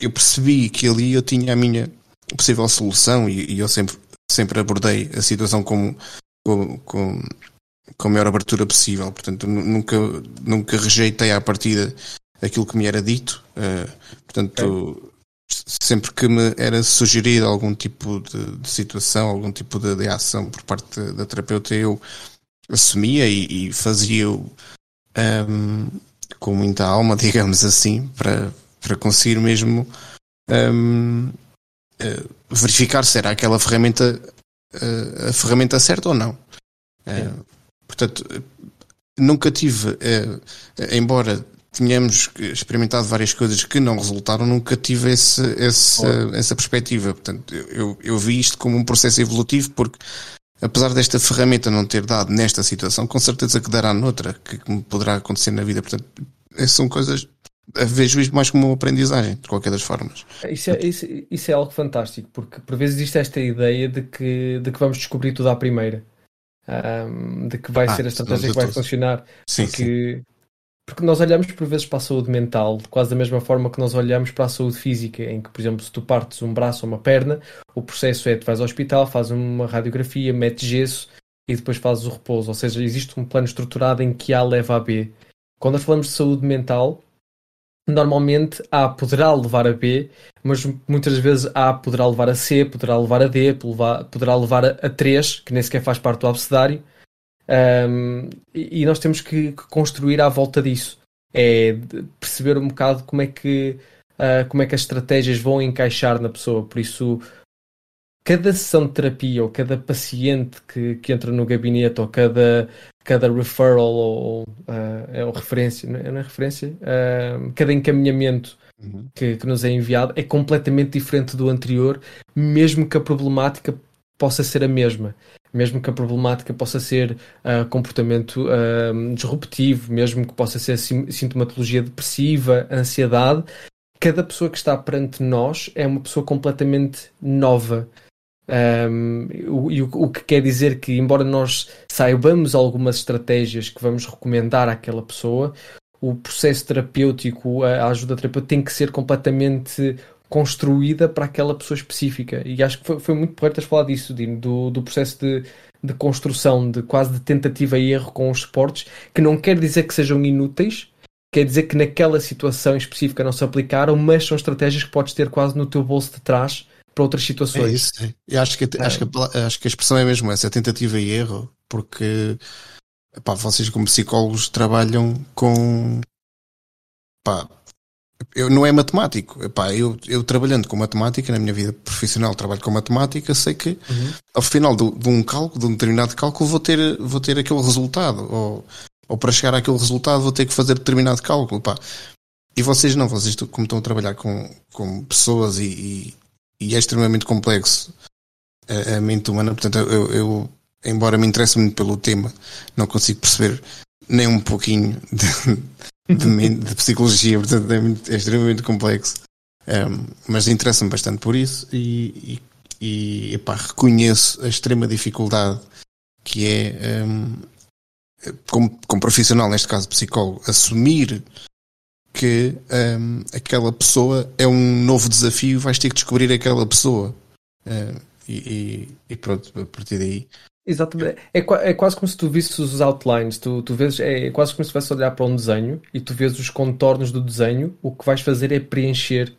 eu percebi que ali eu tinha a minha possível solução e, eu sempre, sempre abordei a situação como, com, com, com a maior abertura possível. Portanto, nunca, nunca rejeitei à partida aquilo que me era dito. Uh, portanto, sempre que me era sugerido algum tipo de, de situação, algum tipo de, de, ação por parte da, da terapeuta, eu assumia e, e fazia-o um, com muita alma, (laughs) digamos assim, para, para conseguir mesmo um, uh, eh, verificar se era aquela ferramenta uh, a ferramenta certa ou não. Uh, portanto, nunca tive, embora tenhamos experimentado várias coisas que não resultaram, nunca tive esse, esse, oh. essa perspectiva. Portanto, eu, eu vi isto como um processo evolutivo porque apesar desta ferramenta não ter dado nesta situação, com certeza que dará noutra, que, que poderá acontecer na vida. Portanto, são coisas vejo isto mais como uma aprendizagem, de qualquer das formas. Isso é, isso, isso é algo fantástico, porque por vezes existe esta ideia de que, de que vamos descobrir tudo à primeira. Um, de que vai ah, ser a estratégia que vai funcionar. Sim, porque, sim. Porque nós olhamos por vezes para a saúde mental quase da mesma forma que nós olhamos para a saúde física, em que, por exemplo, se tu partes um braço ou uma perna, o processo é tu vais ao hospital, fazes uma radiografia, metes gesso e depois fazes o repouso. Ou seja, existe um plano estruturado em que A leva a B. Quando nós falamos de saúde mental, normalmente A poderá levar a B, mas muitas vezes A poderá levar a C, poderá levar a D, poderá levar a 3, que nem sequer faz parte do abecedário. Um, e, nós temos que, construir à volta disso. É perceber um bocado como é que uh, como é que as estratégias vão encaixar na pessoa. Por isso, cada sessão de terapia ou cada paciente que, que entra no gabinete ou cada, cada referral ou, uh, é uma referência, não é, não é referência? Uh, cada encaminhamento uhum. que, que nos é enviado é completamente diferente do anterior, mesmo que a problemática possa ser a mesma. Mesmo que a problemática possa ser uh, comportamento uh, disruptivo, mesmo que possa ser sintomatologia depressiva, ansiedade, cada pessoa que está perante nós é uma pessoa completamente nova. Um, o, o, que quer dizer que, embora nós saibamos algumas estratégias que vamos recomendar àquela pessoa, o processo terapêutico, a ajuda terapêutica tem que ser completamente construída para aquela pessoa específica. E acho que foi, foi muito porreiro teres falado disso, Dino, do, do processo de, de construção, de quase de tentativa e erro com os esportes, que não quer dizer que sejam inúteis, quer dizer que naquela situação específica não se aplicaram, mas são estratégias que podes ter quase no teu bolso de trás para outras situações. É isso, é. Eu acho que, é. acho, que a, acho que a expressão é mesmo essa, tentativa e erro, porque epá, vocês como psicólogos trabalham com epá, eu, não é matemático. Epá, eu, eu trabalhando com matemática, na minha vida profissional trabalho com matemática, sei que uhum. ao final de, de, um cálculo, de um determinado cálculo, vou ter, vou ter aquele resultado. Ou, ou para chegar àquele resultado vou ter que fazer determinado cálculo. Epá. E vocês não, vocês como estão a trabalhar com, com pessoas e, e, e é extremamente complexo a, a mente humana, portanto eu, eu embora me interesse muito pelo tema, não consigo perceber nem um pouquinho (laughs) de, de, de psicologia, portanto é, muito, é extremamente complexo. Um, mas interessa-me bastante por isso e, e, e epá, reconheço a extrema dificuldade que é, um, como, como profissional, neste caso psicólogo, assumir que um, aquela pessoa é um novo desafio vais ter que descobrir aquela pessoa. E, e, pronto, a partir daí Exatamente. É, é quase como se tu visses os outlines, tu, tu vês, é quase como se estivesse a olhar para um desenho e tu vês os contornos do desenho, o que vais fazer é preencher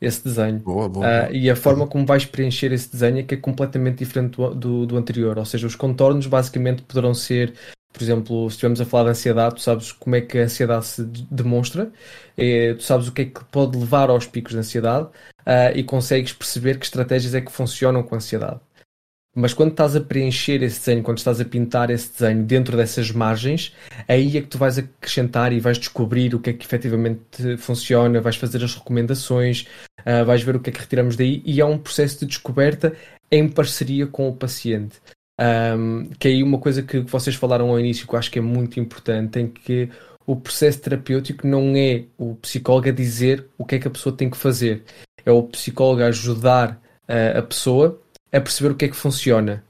esse desenho. Boa, boa, uh, e a forma como vais preencher esse desenho é que é completamente diferente do, do, do, anterior. Ou seja, os contornos basicamente poderão ser, por exemplo, se estivermos a falar de ansiedade, tu sabes como é que a ansiedade se demonstra, é, tu sabes o que é que pode levar aos picos de ansiedade uh, e consegues perceber que estratégias é que funcionam com a ansiedade. Mas quando estás a preencher esse desenho, quando estás a pintar esse desenho dentro dessas margens, aí é que tu vais acrescentar e vais descobrir o que é que efetivamente funciona, vais fazer as recomendações, uh, vais ver o que é que retiramos daí e é um processo de descoberta em parceria com o paciente. Um, que é aí uma coisa que vocês falaram ao início que eu acho que é muito importante, em que o processo terapêutico não é o psicólogo a dizer o que é que a pessoa tem que fazer, é o psicólogo a ajudar uh, a pessoa a perceber o que é que funciona.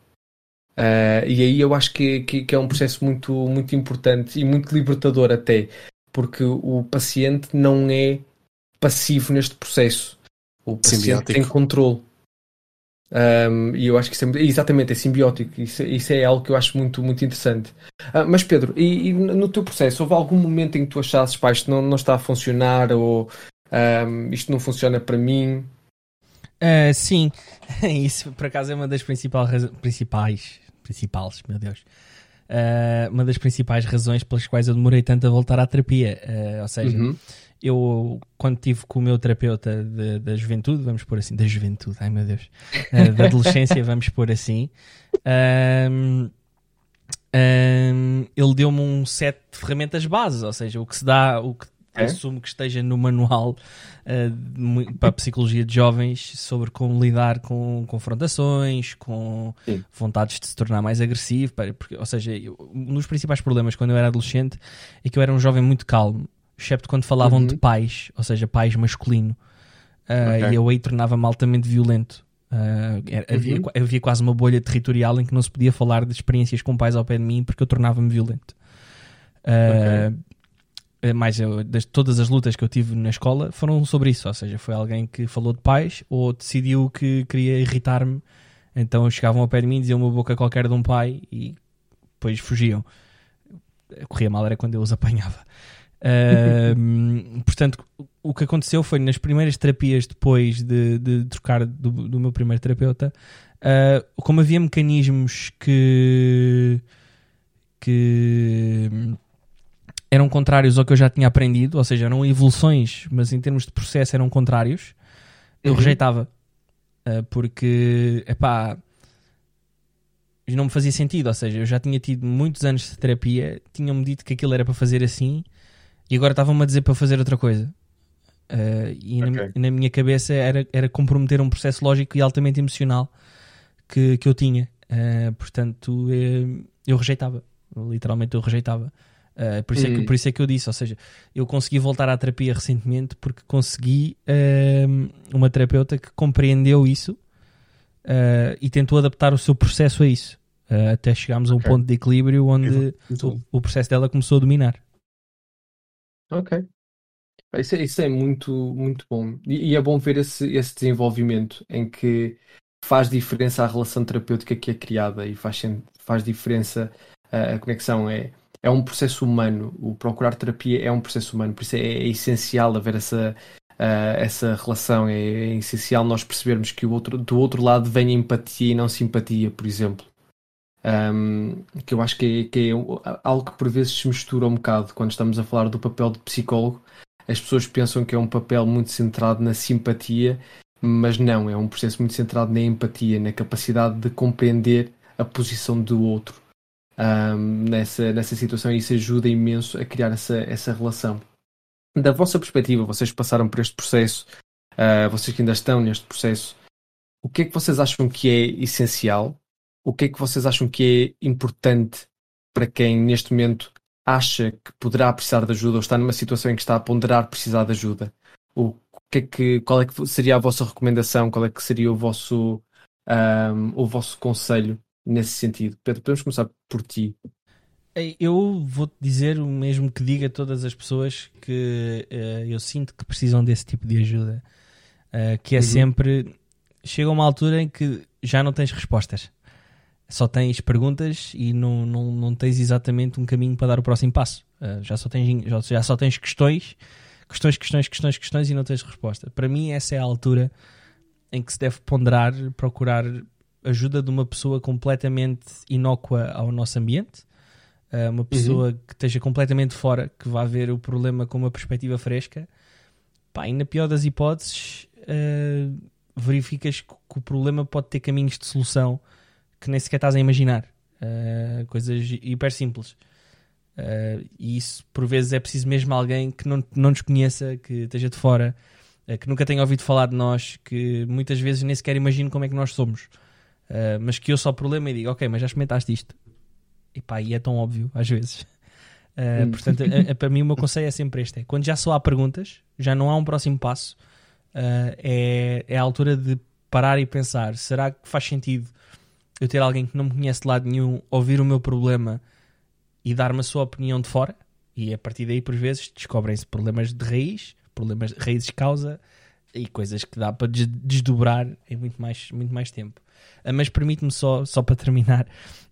Uh, e aí eu acho que, que, que, é um processo muito, muito importante e muito libertador até, porque o paciente não é passivo neste processo. O paciente simbiótico. tem controle. Um, e eu acho que isso é, exatamente é simbiótico. Isso, isso, é algo que eu acho muito, muito interessante. Uh, mas Pedro, e, e, no teu processo, houve algum momento em que tu achasses, pá, isto não, não está a funcionar ou um, isto não funciona para mim? Uh, sim, (laughs) isso por acaso é uma das principais, principais, principais, meu Deus, uh, uma das principais razões pelas quais eu demorei tanto a voltar à terapia. Uh, ou seja, uhum. eu quando tive com o meu terapeuta de, da juventude, vamos pôr assim, da juventude, ai meu Deus, da (laughs) adolescência, vamos pôr assim. Um, um, ele deu-me um set de ferramentas bases, ou seja, o que se dá, o que é? assumo que esteja no manual uh, para a psicologia de jovens sobre como lidar com confrontações, com Sim. vontades de se tornar mais agressivo. Porque, ou seja, eu, um dos principais problemas quando eu era adolescente é que eu era um jovem muito calmo, excepto quando falavam uhum. de pais, ou seja, pais masculino. Uh, okay. E eu aí tornava-me altamente violento. Uh, havia, uhum. havia quase uma bolha territorial em que não se podia falar de experiências com pais ao pé de mim porque eu tornava-me violento. Uh, okay. Eh, mais eu, das, todas as lutas que eu tive na escola foram sobre isso, ou seja, foi alguém que falou de pais ou decidiu que queria irritar-me, então chegavam ao pé de mim, diziam uma boca qualquer de um pai e depois fugiam. Corria mal era quando eu os apanhava. (laughs) Uh, portanto, o que aconteceu foi nas primeiras terapias depois de, de trocar do, do, meu primeiro terapeuta, uh, como havia mecanismos que que eram contrários ao que eu já tinha aprendido, ou seja, eram evoluções, mas em termos de processo eram contrários, eu uhum. rejeitava. Uh, porque, epá, não me fazia sentido. Ou seja, eu já tinha tido muitos anos de terapia, tinham-me dito que aquilo era para fazer assim e agora estavam-me a dizer para fazer outra coisa. Uh, e okay. na, na, minha cabeça era, era comprometer um processo lógico e altamente emocional que, que eu tinha. Uh, portanto, eu, eu rejeitava. Literalmente eu rejeitava. Uh, por, isso é que, por isso é que eu disse, ou seja, eu consegui voltar à terapia recentemente porque consegui uh, uma terapeuta que compreendeu isso uh, e tentou adaptar o seu processo a isso, até chegarmos a um okay. ponto de equilíbrio onde o, o, processo dela começou a dominar. Ok. Isso é, isso é muito, muito bom. E, e, é bom ver esse, esse desenvolvimento em que faz diferença a relação terapêutica que é criada e faz, faz diferença a conexão. É, é um processo humano. O procurar terapia é um processo humano, por isso é, é essencial haver essa, uh, essa relação. É, é, essencial nós percebermos que o outro, do outro lado vem empatia e não simpatia, por exemplo. Um, que eu acho que é, que é algo que por vezes se mistura um bocado quando estamos a falar do papel de psicólogo. As pessoas pensam que é um papel muito centrado na simpatia, mas não, é um processo muito centrado na empatia, na capacidade de compreender a posição do outro um, nessa, nessa situação e isso ajuda imenso a criar essa, essa relação. Da vossa perspectiva, vocês passaram por este processo, uh, vocês que ainda estão neste processo, o que é que vocês acham que é essencial? O que é que vocês acham que é importante para quem neste momento acha que poderá precisar de ajuda ou está numa situação em que está a ponderar precisar de ajuda? O que é que, qual é que seria a vossa recomendação? Qual é que seria o vosso, um, o vosso conselho nesse sentido. Pedro, podemos começar por ti. Eu vou-te dizer o mesmo que diga a todas as pessoas que uh, eu sinto que precisam desse tipo de ajuda. Uh, que é uhum. sempre. Chega uma altura em que já não tens respostas. Só tens perguntas e não, não, não tens exatamente um caminho para dar o próximo passo. Uh, já, só tens, já, já só tens questões, questões, questões, questões, questões e não tens resposta. Para mim, essa é a altura em que se deve ponderar, procurar ajuda de uma pessoa completamente inócua ao nosso ambiente, uh, uma pessoa uhum. que esteja completamente fora, que vá ver o problema com uma perspectiva fresca. Pá, e na pior das hipóteses, uh, verificas que, o problema pode ter caminhos de solução que nem sequer estás a imaginar. Uh, coisas hiper simples. e isso, por vezes, é preciso mesmo alguém que não, não nos conheça, que esteja de fora, que nunca tenha ouvido falar de nós, que muitas vezes nem sequer imagine como é que nós somos. Uh, mas que eu só o problema e digo, ok, mas já experimentaste isto. E pá, e é tão óbvio às vezes. Uh, portanto, a, a, para mim o meu conselho é sempre este: é, quando já só há perguntas, já não há um próximo passo, uh, é, é a altura de parar e pensar: será que faz sentido eu ter alguém que não me conhece de lado nenhum, ouvir o meu problema e dar-me a sua opinião de fora? E a partir daí, por vezes, descobrem-se problemas de raiz, problemas de raízes causa e coisas que dá para desdobrar em muito mais, muito mais tempo. Uh, mas permite-me só, só para terminar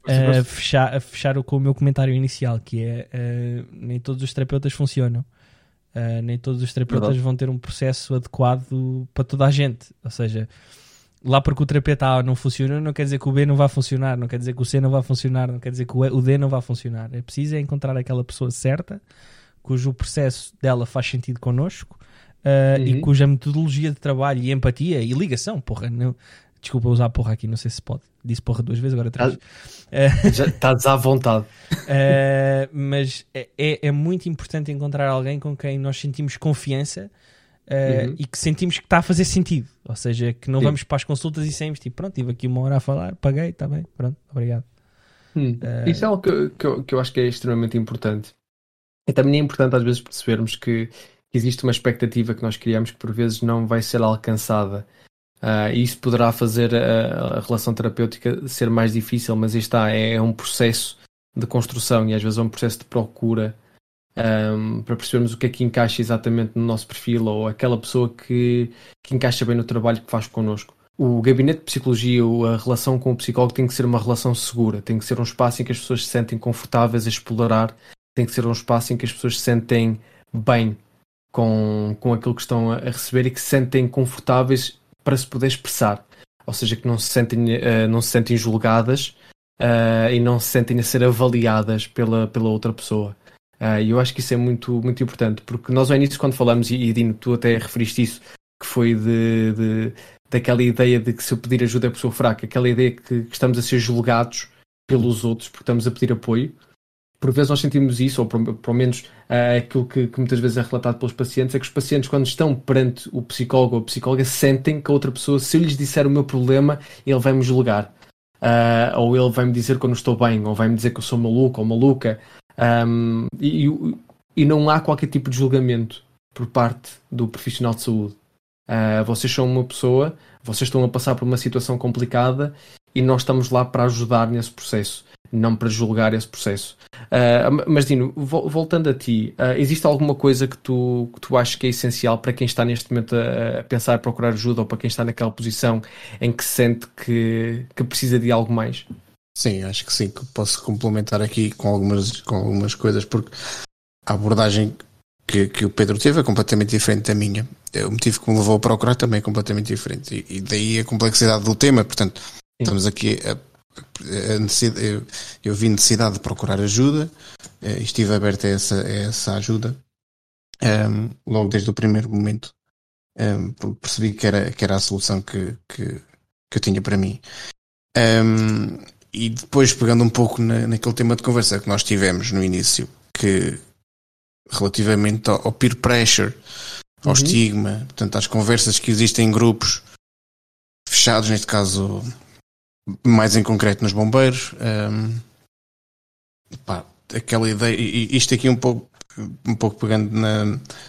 uh, fechar, fechar com o meu comentário inicial, que é uh, nem todos os terapeutas funcionam. nem todos os terapeutas Verdade. vão ter um processo adequado para toda a gente. Ou seja, lá porque o terapeuta A não funciona, não quer dizer que o B não vai funcionar, não quer dizer que o C não vai funcionar, não quer dizer que o D não vai funcionar. É preciso é encontrar aquela pessoa certa, cujo processo dela faz sentido connosco uh, uhum. e cuja metodologia de trabalho e empatia e ligação, porra, não, Desculpa usar porra aqui, não sei se pode. Disse porra duas vezes, agora três. Já estás à vontade. Uh, mas é, é, é, muito importante encontrar alguém com quem nós sentimos confiança uh, uhum. e que sentimos que está a fazer sentido. Ou seja, que não Sim. vamos para as consultas e saímos tipo, pronto, estive aqui uma hora a falar, paguei, está bem, pronto, obrigado. Hum. Uh, Isso é algo que, que eu, que eu acho que é extremamente importante. E também é importante às vezes percebermos que existe uma expectativa que nós criamos que por vezes não vai ser alcançada. Uh, isso poderá fazer a, a, relação terapêutica ser mais difícil, mas está, é, é, um processo de construção e às vezes é um processo de procura um, para percebermos o que é que encaixa exatamente no nosso perfil ou aquela pessoa que, que encaixa bem no trabalho que faz connosco. O gabinete de psicologia, a relação com o psicólogo tem que ser uma relação segura, tem que ser um espaço em que as pessoas se sentem confortáveis a explorar, tem que ser um espaço em que as pessoas se sentem bem com, com aquilo que estão a receber e que se sentem confortáveis para se poder expressar. Ou seja, que não se sentem, uh, não se sentem julgadas uh, e não se sentem a ser avaliadas pela, pela outra pessoa. Uh, e eu acho que isso é muito, muito importante, porque nós ao início, quando falamos, e, e Dino, tu até referiste isso, que foi de, de, daquela ideia de que se eu pedir ajuda é por sou fraca, aquela ideia que, que estamos a ser julgados pelos outros porque estamos a pedir apoio. Por vezes nós sentimos isso, ou pelo menos uh, aquilo que, que, muitas vezes é relatado pelos pacientes, é que os pacientes, quando estão perante o psicólogo ou a psicóloga, sentem que a outra pessoa, se eu lhes disser o meu problema, ele vai me julgar. Uh, ou ele vai me dizer que eu não estou bem, ou vai me dizer que eu sou maluco ou maluca. Um, e, e não há qualquer tipo de julgamento por parte do profissional de saúde. Uh, vocês são uma pessoa, vocês estão a passar por uma situação complicada e nós estamos lá para ajudar nesse processo, não para julgar esse processo. Uh, mas Dino, voltando a ti, uh, existe alguma coisa que tu, que tu achas que é essencial para quem está neste momento a, a pensar procurar ajuda ou para quem está naquela posição em que sente que, que precisa de algo mais? Sim, acho que sim, que posso complementar aqui com algumas, com algumas coisas, porque a abordagem que, que o Pedro teve é completamente diferente da minha. O motivo que me levou a procurar também é completamente diferente. E, e daí a complexidade do tema. Portanto, Sim. estamos aqui a, a eu, eu vi necessidade de procurar ajuda eh, e estive aberto a essa, a essa ajuda um, ehm, logo desde o primeiro momento. Um, ehm, percebi que era, que era a solução que, que, que eu tinha para mim. Um, ehm, e depois, pegando um pouco na, naquele tema de conversa que nós tivemos no início, que relativamente ao, ao peer pressure, ao uhum. estigma, portanto, às conversas que existem em grupos fechados, neste caso, mais em concreto nos bombeiros. Um, pá, aquela ideia, e isto aqui um pouco, um pouco pegando na,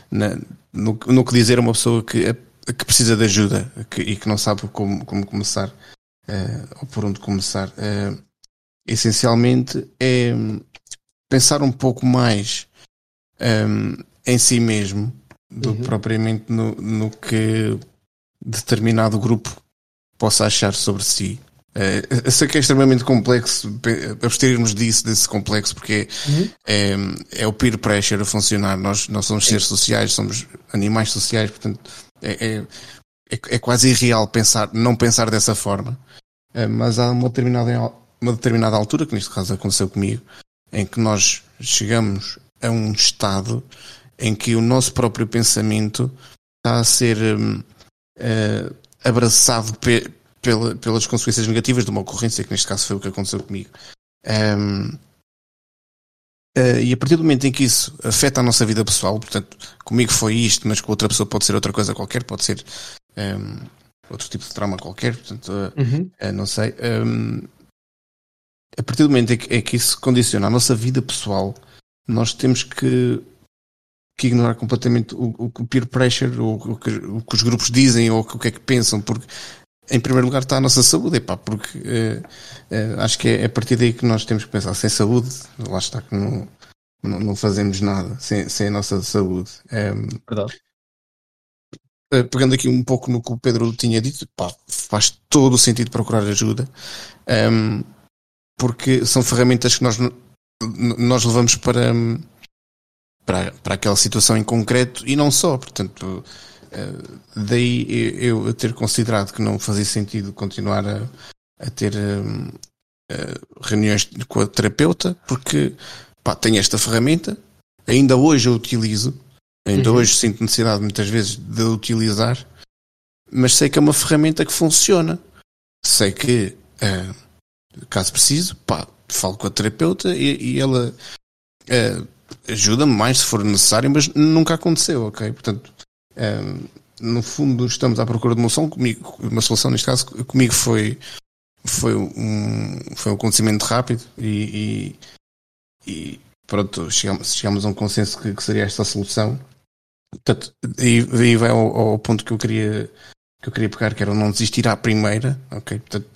na no, no, que dizer a uma pessoa que, que precisa de ajuda que, e que não sabe como, como começar uh, ou por onde começar. Uh, essencialmente é pensar um pouco mais um, em si mesmo do uhum. que propriamente no, no que determinado grupo possa achar sobre si. Uh, eu sei que é extremamente complexo abstermos disso, desse complexo, porque uhum. é, é, o peer pressure a funcionar. Nós, nós somos seres sociais, somos animais sociais, portanto é, é, é, é quase irreal pensar, não pensar dessa forma. Uh, mas há uma determinada, uma determinada altura, que neste caso aconteceu comigo, em que nós chegamos a um estado em que o nosso próprio pensamento está a ser um, uh, eh, abraçado pela, pelas consequências negativas de uma ocorrência, que neste caso foi o que aconteceu comigo. Um, uh, eh, e a partir do momento em que isso afeta a nossa vida pessoal, portanto, comigo foi isto, mas com outra pessoa pode ser outra coisa qualquer, pode ser um, outro tipo de trauma qualquer, portanto, uh, uhum. não sei. Um, a partir do momento em que, em que isso condiciona a nossa vida pessoal, nós temos que, que ignorar completamente o, o, o peer pressure, o, o, que, o, que, os grupos dizem ou o que é que pensam, porque em primeiro lugar está a nossa saúde, epá, porque uh, uh, acho que é a partir daí que nós temos que pensar. Sem saúde, lá está que não, não, não fazemos nada sem, sem a nossa saúde. Um, ehm, Verdade. Uh, pegando aqui um pouco no que o Pedro tinha dito, pá, faz todo o sentido procurar ajuda, um, ehm, porque são ferramentas que nós nós levamos para, para, para aquela situação em concreto e não só. Portanto, eh, daí eu ter considerado que não fazia sentido continuar a, a ter eh, reuniões com a terapeuta, porque pá, tenho esta ferramenta, ainda hoje a utilizo, ainda uhum. hoje sinto necessidade muitas vezes de utilizar, mas sei que é uma ferramenta que funciona. Sei que, uh, caso preciso, pá, falo com a terapeuta e, e ela uh, ajuda-me mais se for necessário, mas nunca aconteceu, ok? Portanto, no fundo, estamos à procura de uma solução. Comigo, uma solução, neste caso, comigo foi, foi, um, foi um acontecimento rápido e, e, e pronto, chegamos, chegamos a um consenso que, que seria esta solução. Portanto, e vai ao, ao, ponto que eu queria que eu queria pegar, que era não desistir à primeira, ok? Portanto,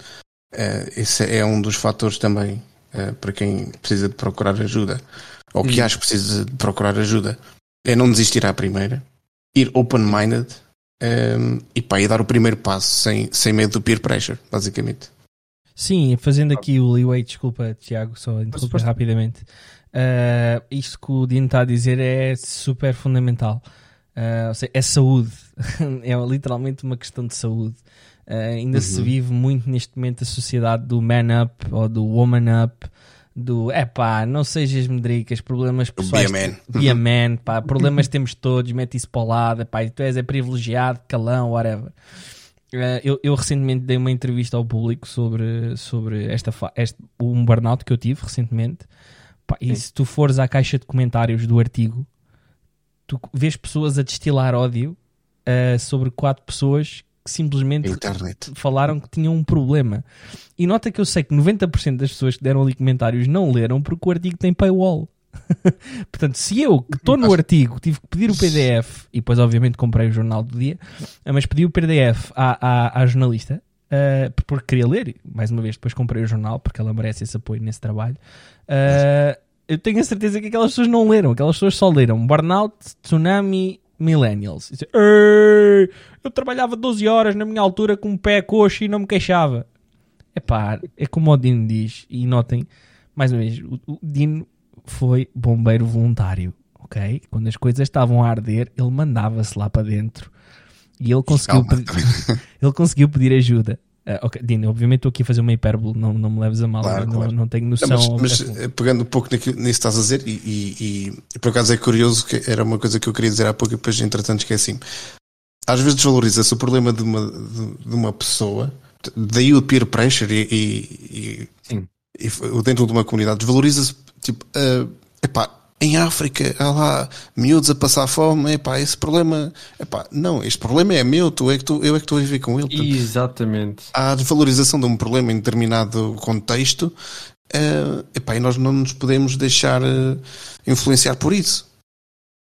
uh, esse é um dos fatores também uh, para quem precisa de procurar ajuda, ou que hum. acha que precisa de procurar ajuda, é não desistir à primeira, ir open-minded um, ehm, e pá, e dar o primeiro passo sem, sem medo do peer pressure, basicamente. Sim, fazendo aqui o leeway, desculpa, Tiago, só interromper rapidamente. Uh, isto que o Dino está a dizer é super fundamental. Uh, seja, é saúde, (laughs) é literalmente uma questão de saúde. Uh, ainda uhum. se vive muito neste momento a sociedade do man up ou do woman up, do é pá, não sejas medricas, problemas pessoais. Be a man. Be a man, pá, problemas temos todos, mete isso para o lado, pá, tu és é privilegiado, calão, whatever. Uh, eu, eu, recentemente dei uma entrevista ao público sobre, sobre esta, este, um burnout que eu tive recentemente. Pá, e se tu fores à caixa de comentários do artigo, tu vês pessoas a destilar ódio uh, sobre quatro pessoas que simplesmente Internet. falaram que tinham um problema. E nota que eu sei que 90% das pessoas que deram ali comentários não leram porque o artigo tem paywall. (laughs) Portanto, se eu, que estou no artigo, tive que pedir o PDF, e depois obviamente comprei o jornal do dia, eh, mas pedi o PDF à, à, à jornalista, uh, porque queria ler, mais uma vez, depois comprei o jornal, porque ela merece esse apoio nesse trabalho. Uh, eu tenho a certeza que aquelas pessoas não leram, aquelas pessoas só leram Burnout, Tsunami, Millennials. Eu trabalhava 12 horas na minha altura com um pé coxo e não me queixava. Epá, é como o Dino diz, e notem, mais uma vez, o, o Dino foi bombeiro voluntário, ok? Quando as coisas estavam a arder, ele mandava-se lá para dentro e ele conseguiu, pedir, (laughs) ele conseguiu pedir ajuda. Uh, okay, Dino, obviamente estou aqui a fazer uma hipérbole, não, não me leves a mal, claro, não, claro. não, tenho noção. Não, mas, mas eh, pegando um pouco nisso que estás a dizer, e, e, e, por acaso é curioso, que era uma coisa que eu queria dizer há pouco e depois entretanto esqueci-me. Às vezes desvaloriza-se o problema de uma, de, de, uma pessoa, daí o peer pressure e, e, e, e dentro de uma comunidade, desvaloriza-se Tipo, uh, epá, em África há lá miúdos a passar fome, epá, esse problema, epá, não, este problema é meu, tu é que tu, eu é que estou a viver com ele. Exatamente. Há a desvalorização de um problema em determinado contexto, uh, epá, e nós não nos podemos deixar uh, influenciar por isso.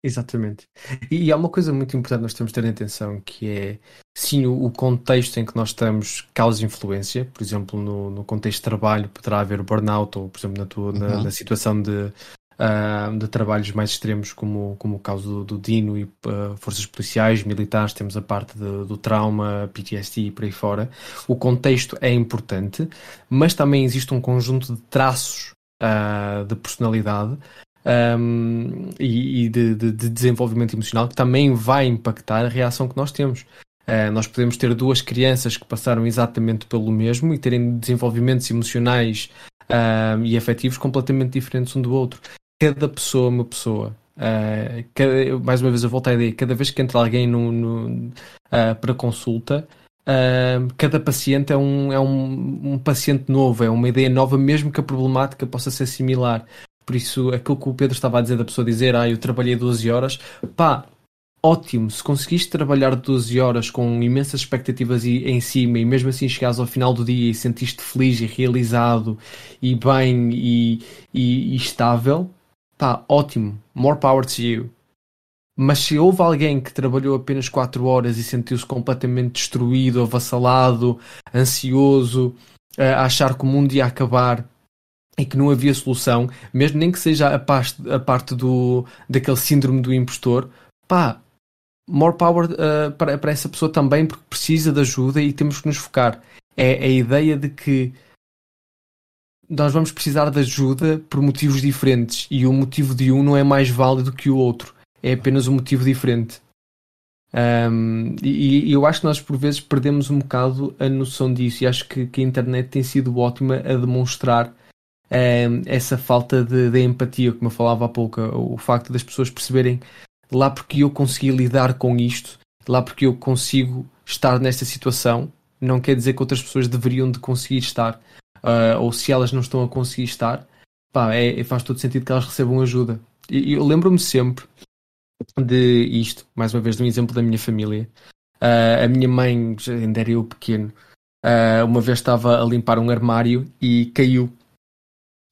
Exatamente. E há uma coisa muito importante nós temos de ter atenção, que é, sim, o, contexto em que nós estamos causa influência. Por exemplo, no, no contexto de trabalho poderá haver burnout, ou, por exemplo, na, tua, na, uhum. na situação de, uh, de trabalhos mais extremos, como, como o caso do, do Dino e uh, forças policiais, militares, temos a parte de, do trauma, PTSD e por aí fora. O contexto é importante, mas também existe um conjunto de traços uh, de personalidade um, e, e de, de, de, desenvolvimento emocional que também vai impactar a reação que nós temos. Uh, nós podemos ter duas crianças que passaram exatamente pelo mesmo e terem desenvolvimentos emocionais uh, e afetivos completamente diferentes um do outro. Cada pessoa é uma pessoa. Uh, cada, mais uma vez eu volto à ideia, cada vez que entra alguém no, no para consulta, cada paciente é, um, é um, um paciente novo, é uma ideia nova, mesmo que a problemática possa ser similar. Por isso, aquilo que o Pedro estava a dizer da pessoa dizer, ah, eu trabalhei 12 horas, pá, ótimo. Se conseguiste trabalhar 12 horas com imensas expectativas em cima e mesmo assim chegares ao final do dia e sentiste feliz e realizado e bem e, e, e estável, pá, ótimo. More power to you. Mas se houve alguém que trabalhou apenas 4 horas e sentiu-se completamente destruído, avassalado, ansioso, a achar que o mundo ia acabar, e que não havia solução, mesmo nem que seja a parte, a parte do, daquele síndrome do impostor, pá, more power uh, para, para essa pessoa também, porque precisa de ajuda e temos que nos focar. É a ideia de que nós vamos precisar de ajuda por motivos diferentes. E o motivo de um não é mais válido que o outro, é apenas um motivo diferente. Um, e, e, eu acho que nós por vezes perdemos um bocado a noção disso. E acho que, que a internet tem sido ótima a demonstrar um, essa falta de, de, empatia, como eu falava há pouco, o facto das pessoas perceberem lá porque eu consegui lidar com isto, lá porque eu consigo estar nesta situação, não quer dizer que outras pessoas deveriam de conseguir estar, uh, ou se elas não estão a conseguir estar, pá, é, faz todo sentido que elas recebam ajuda. E eu lembro-me sempre de isto, mais uma vez, de um exemplo da minha família. Uh, a minha mãe, ainda era eu pequeno, uh, uma vez estava a limpar um armário e caiu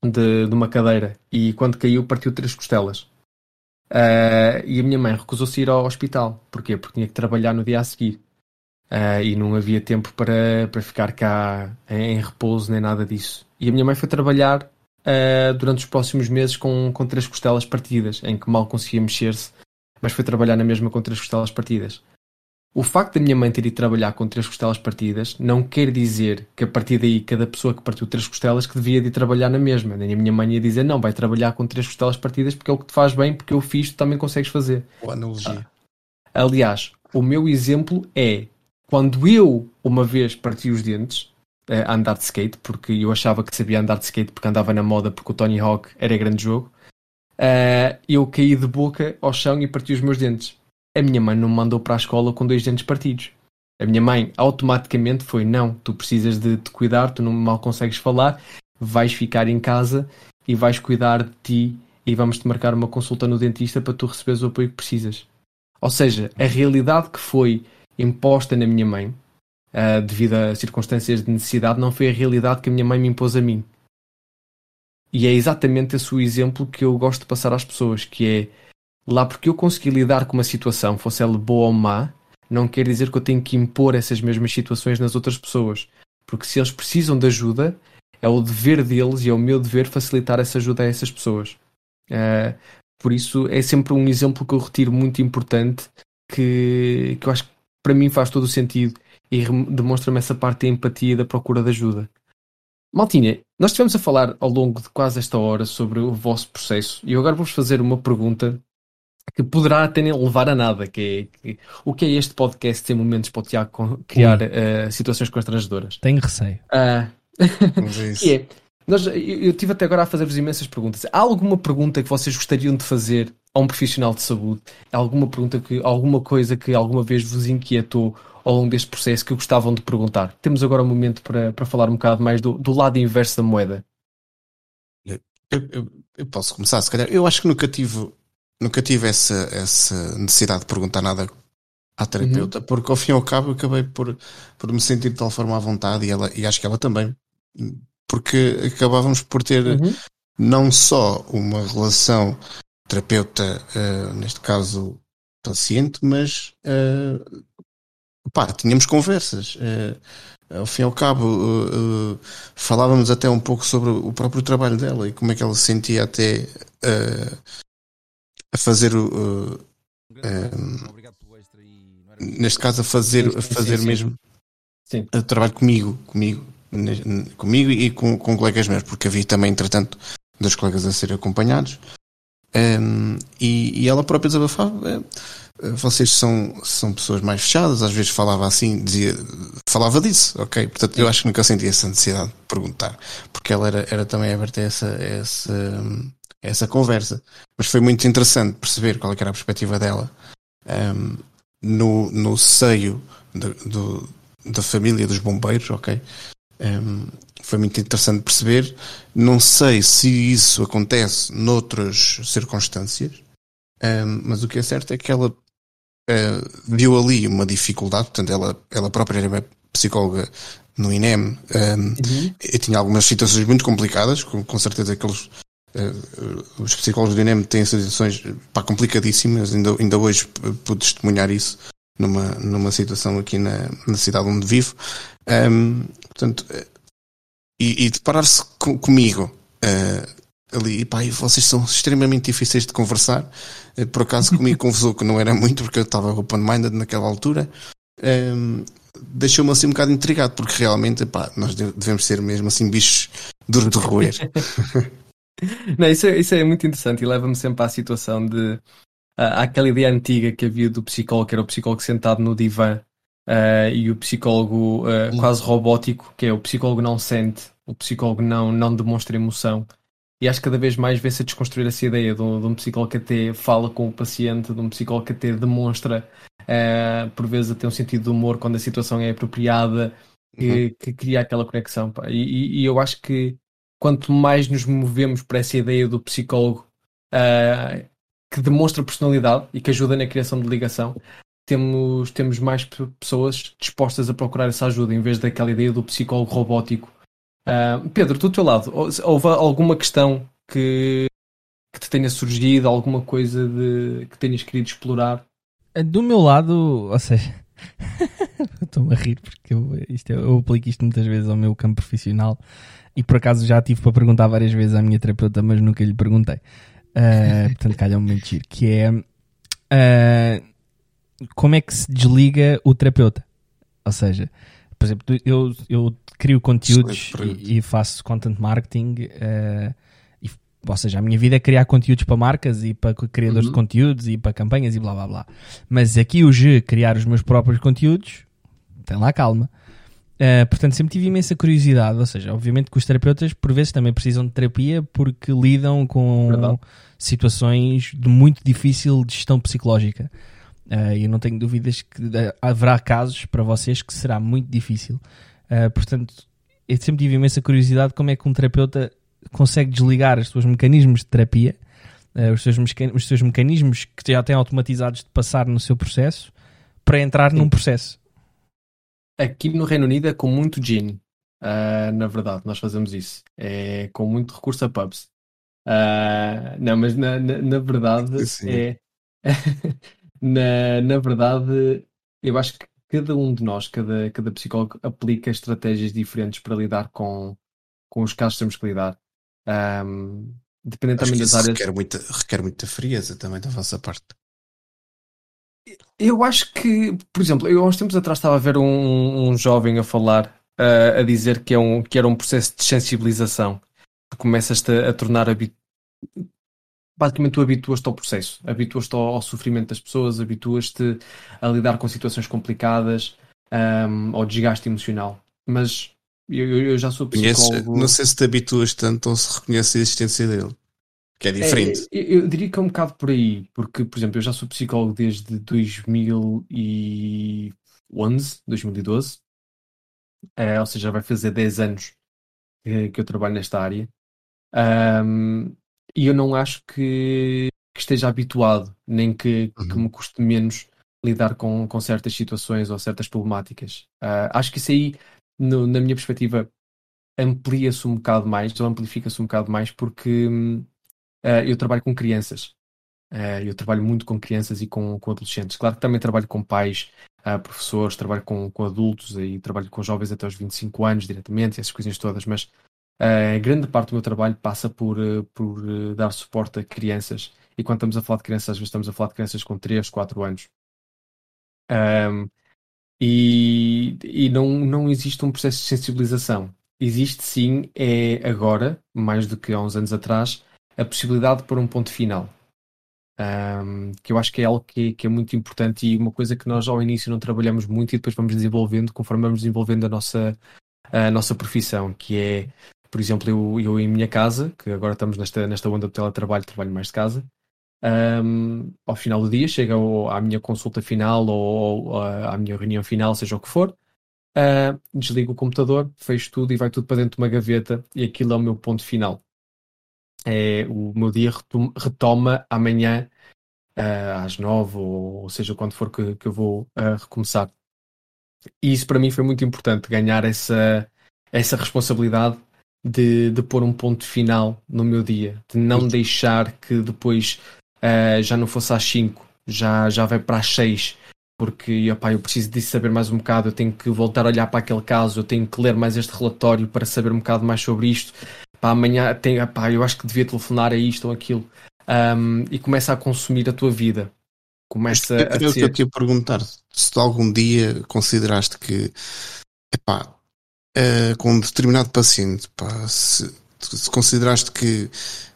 de, de uma cadeira e quando caiu partiu três costelas. Uh, e a minha mãe recusou-se ir ao hospital. Porquê? Porque tinha que trabalhar no dia a seguir. Uh, e não havia tempo para, para ficar cá em, em, repouso nem nada disso. E a minha mãe foi trabalhar uh, durante os próximos meses com, com três costelas partidas, em que mal conseguia mexer-se, mas foi trabalhar na mesma com três costelas partidas. O facto da minha mãe ter ido trabalhar com três costelas partidas não quer dizer que a partir daí cada pessoa que partiu três costelas que devia de ir trabalhar na mesma. Nem a minha mãe ia dizer não, vai trabalhar com três costelas partidas porque é o que te faz bem, porque eu fiz, tu também consegues fazer. Boa analogia. Ah. Aliás, o meu exemplo é quando eu uma vez parti os dentes eh, a andar de skate, porque eu achava que sabia andar de skate porque andava na moda porque o Tony Hawk era grande jogo, uh, eu caí de boca ao chão e parti os meus dentes a minha mãe não me mandou para a escola com dois dentes partidos. A minha mãe automaticamente foi: não, tu precisas de te cuidar, tu não mal consegues falar, vais ficar em casa e vais cuidar de ti e vamos te marcar uma consulta no dentista para tu receberes o apoio que precisas. Ou seja, a realidade que foi imposta na minha mãe, uh, devido a circunstâncias de necessidade, não foi a realidade que a minha mãe me impôs a mim. E é exatamente esse o exemplo que eu gosto de passar às pessoas, que é lá porque eu consegui lidar com uma situação, fosse ela boa ou má, não quer dizer que eu tenho que impor essas mesmas situações nas outras pessoas. Porque se eles precisam de ajuda, é o dever deles e é o meu dever facilitar essa ajuda a essas pessoas. Uh, por isso é sempre um exemplo que eu retiro muito importante que, que eu acho que para mim faz todo o sentido e demonstra-me essa parte da empatia e da procura de ajuda. Maltinha, nós estivemos a falar ao longo de quase esta hora sobre o vosso processo e eu agora vou-vos fazer uma pergunta que poderá até nem levar a nada, que é que, o que é este podcast em momentos para o Tiago criar uh, situações constrangedoras? Tenho receio. Uh, (laughs) que é, nós, eu, eu tive até agora a fazer-vos imensas perguntas. Há alguma pergunta que vocês gostariam de fazer a um profissional de saúde? Há alguma pergunta que, alguma coisa que alguma vez vos inquietou ao longo deste processo que gostavam de perguntar? Temos agora um momento para, para falar um bocado mais do, do lado inverso da moeda. Eu, eu, eu, posso começar, se calhar. Eu acho que nunca tive, nunca tive essa, essa necessidade de perguntar nada à terapeuta, uhum. porque ao fim e ao cabo eu acabei por, por me sentir de tal forma à vontade e, ela, e acho que ela também, porque acabávamos por ter uhum. não só uma relação terapeuta, uh, neste caso paciente, mas uh, pá, tínhamos conversas. Uh, ao fim e ao cabo, uh, uh, falávamos até um pouco sobre o próprio trabalho dela e como é que ela se sentia até a fazer o. neste caso, a fazer, a fazer mesmo sim. o trabalho comigo, comigo, comigo e com, com colegas meus, porque havia também, entretanto, dois colegas a ser acompanhados. Um, e, e, ela própria desabafava vocês são, são pessoas mais fechadas, às vezes falava assim, dizia, falava disso, ok? Portanto, eu acho que nunca senti essa necessidade de perguntar, porque ela era, era também aberta a essa, essa, essa conversa. Mas foi muito interessante perceber qual é era a perspectiva dela um, no, no seio do, da família dos bombeiros, ok? Um, foi muito interessante perceber. Não sei se isso acontece noutras circunstâncias, um, mas o que é certo é que ela uh, viu ali uma dificuldade, portanto, ela, ela própria era psicóloga no INEM um, uhum. e tinha algumas situações muito complicadas, com, com certeza que eles, uh, os psicólogos do INEM têm situações pá, complicadíssimas, ainda, ainda hoje pude testemunhar isso numa, numa situação aqui na, na cidade onde vivo. Um, portanto, e, e deparar-se com, comigo uh, ali, e pá, vocês são extremamente difíceis de conversar. Eh, por acaso comigo (laughs) conversou que não era muito, porque eu estava open-minded naquela altura. Um, ehm, Deixou-me assim um bocado intrigado, porque realmente, pá, nós devemos ser mesmo assim bichos duros de roer. (laughs) não, isso, é, isso é muito interessante e leva-me sempre à situação de. Uh, aquela ideia antiga que havia do psicólogo, que era o psicólogo sentado no divã uh, e o psicólogo uh, quase robótico, que é o psicólogo não sente, o psicólogo não, não demonstra emoção. E acho que cada vez mais vê-se a desconstruir essa ideia de um, de um, psicólogo que até fala com o paciente, de um psicólogo que até demonstra, uh, por vezes, até um sentido de humor quando a situação é apropriada, que, uhum. que cria aquela conexão. E, e, eu acho que quanto mais nos movemos para essa ideia do psicólogo uh, que demonstra personalidade e que ajuda na criação de ligação, temos, temos mais pessoas dispostas a procurar essa ajuda em vez daquela ideia do psicólogo robótico Uh, Pedro, do teu lado, houve alguma questão que, que te tenha surgido, alguma coisa de, que tenhas querido explorar? Ah, do meu lado, ou seja, (laughs) estou-me a rir porque eu, isto, eu aplico isto muitas vezes ao meu campo profissional e por acaso já tive para perguntar várias vezes à minha terapeuta, mas nunca lhe perguntei. Uh, (laughs) portanto, calha-me mentir. Que é uh, como é que se desliga o terapeuta? Ou seja, por exemplo, eu, eu crio conteúdos e, e, faço content marketing. Uh, e, ou seja, a minha vida é criar conteúdos para marcas e para criadores uhum. de conteúdos e para campanhas e blá blá blá. Mas aqui o G, criar os meus próprios conteúdos, tem lá calma. Uh, portanto, sempre tive imensa curiosidade. Ou seja, obviamente que os terapeutas por vezes também precisam de terapia porque lidam com Verdade. situações de muito difícil de gestão psicológica. Uh, eu não tenho dúvidas que haverá casos para vocês que será muito difícil. Uh, portanto, eu sempre tive imensa curiosidade como é que um terapeuta consegue desligar os seus mecanismos de terapia, uh, os, seus os seus mecanismos que já têm automatizados de passar no seu processo, para entrar Sim. num processo. Aqui no Reino Unido é com muito gin. Uh, na verdade, nós fazemos isso. É com muito recurso a pubs. Uh, não, mas na, na, na verdade Sim. é. (laughs) na, na verdade, eu acho que cada um de nós, cada, cada psicólogo, aplica estratégias diferentes para lidar com, com os casos que temos que lidar. Um, dependendo também das áreas. Requer muita, requer muita frieza também da vossa parte. Eu acho que, por exemplo, eu há uns tempos atrás estava a ver um, um jovem a falar, uh, a dizer que, é um, que era um processo de sensibilização. Tu começas-te a, a tornar basicamente tu habituas-te ao processo, habituas-te ao, ao, sofrimento das pessoas, habituas-te a lidar com situações complicadas, um, ao desgaste emocional. Mas eu, eu já sou psicólogo. não sei se te habituas tanto ou se reconheces a existência dele. Que é diferente. É, eu, eu, diria que é um bocado por aí, porque, por exemplo, eu já sou psicólogo desde 2011, 2012, é, ou seja, vai fazer 10 anos que, que eu trabalho nesta área. Um, e eu não acho que, que esteja habituado, nem que, uhum. que, me custe menos lidar com, com certas situações ou certas problemáticas. Uh, acho que isso aí, no, na minha perspectiva, amplia-se um bocado mais, ou amplifica-se um bocado mais, porque uh, eu trabalho com crianças. Uh, eu trabalho muito com crianças e com, com adolescentes. Claro que também trabalho com pais, professores, trabalho com, com adultos e trabalho com jovens até os 25 anos diretamente, essas coisinhas todas, mas a grande parte do meu trabalho passa por, eh, por eh, dar suporte a crianças. E quando estamos a falar de crianças, às vezes estamos a falar de crianças com 3, 4 anos. Um, e e não, não existe um processo de sensibilização. Existe sim, é agora, mais do que há uns anos atrás, a possibilidade de pôr um ponto final. Um, que eu acho que é algo que, que, é muito importante e uma coisa que nós ao início não trabalhamos muito e depois vamos desenvolvendo conforme vamos desenvolvendo a nossa, a nossa profissão, que é por exemplo, eu, eu em minha casa, que agora estamos nesta, nesta onda do teletrabalho, trabalho mais de casa, um, ao final do dia, chega ao, à minha consulta final ou, ou, à minha reunião final, seja o que for, uh, desligo o computador, fecho tudo e vai tudo para dentro de uma gaveta e aquilo é o meu ponto final. É, o meu dia retoma amanhã uh, às nove ou, ou, seja quando for que, que eu vou uh, recomeçar. E isso para mim foi muito importante, ganhar essa, essa responsabilidade de, de pôr um ponto final no meu dia, de não deixar que depois uh, já não fosse às 5, já, já vai para às 6, porque opa, eu preciso de saber mais um bocado, eu tenho que voltar a olhar para aquele caso, eu tenho que ler mais este relatório para saber um bocado mais sobre isto. Para amanhã tem, opa, eu acho que devia telefonar a isto ou aquilo. Um, e começa a consumir a tua vida. Começa a ser... eu te ia perguntar se tu algum dia consideraste que epá, uh, com um determinado paciente, pá, se, se consideraste que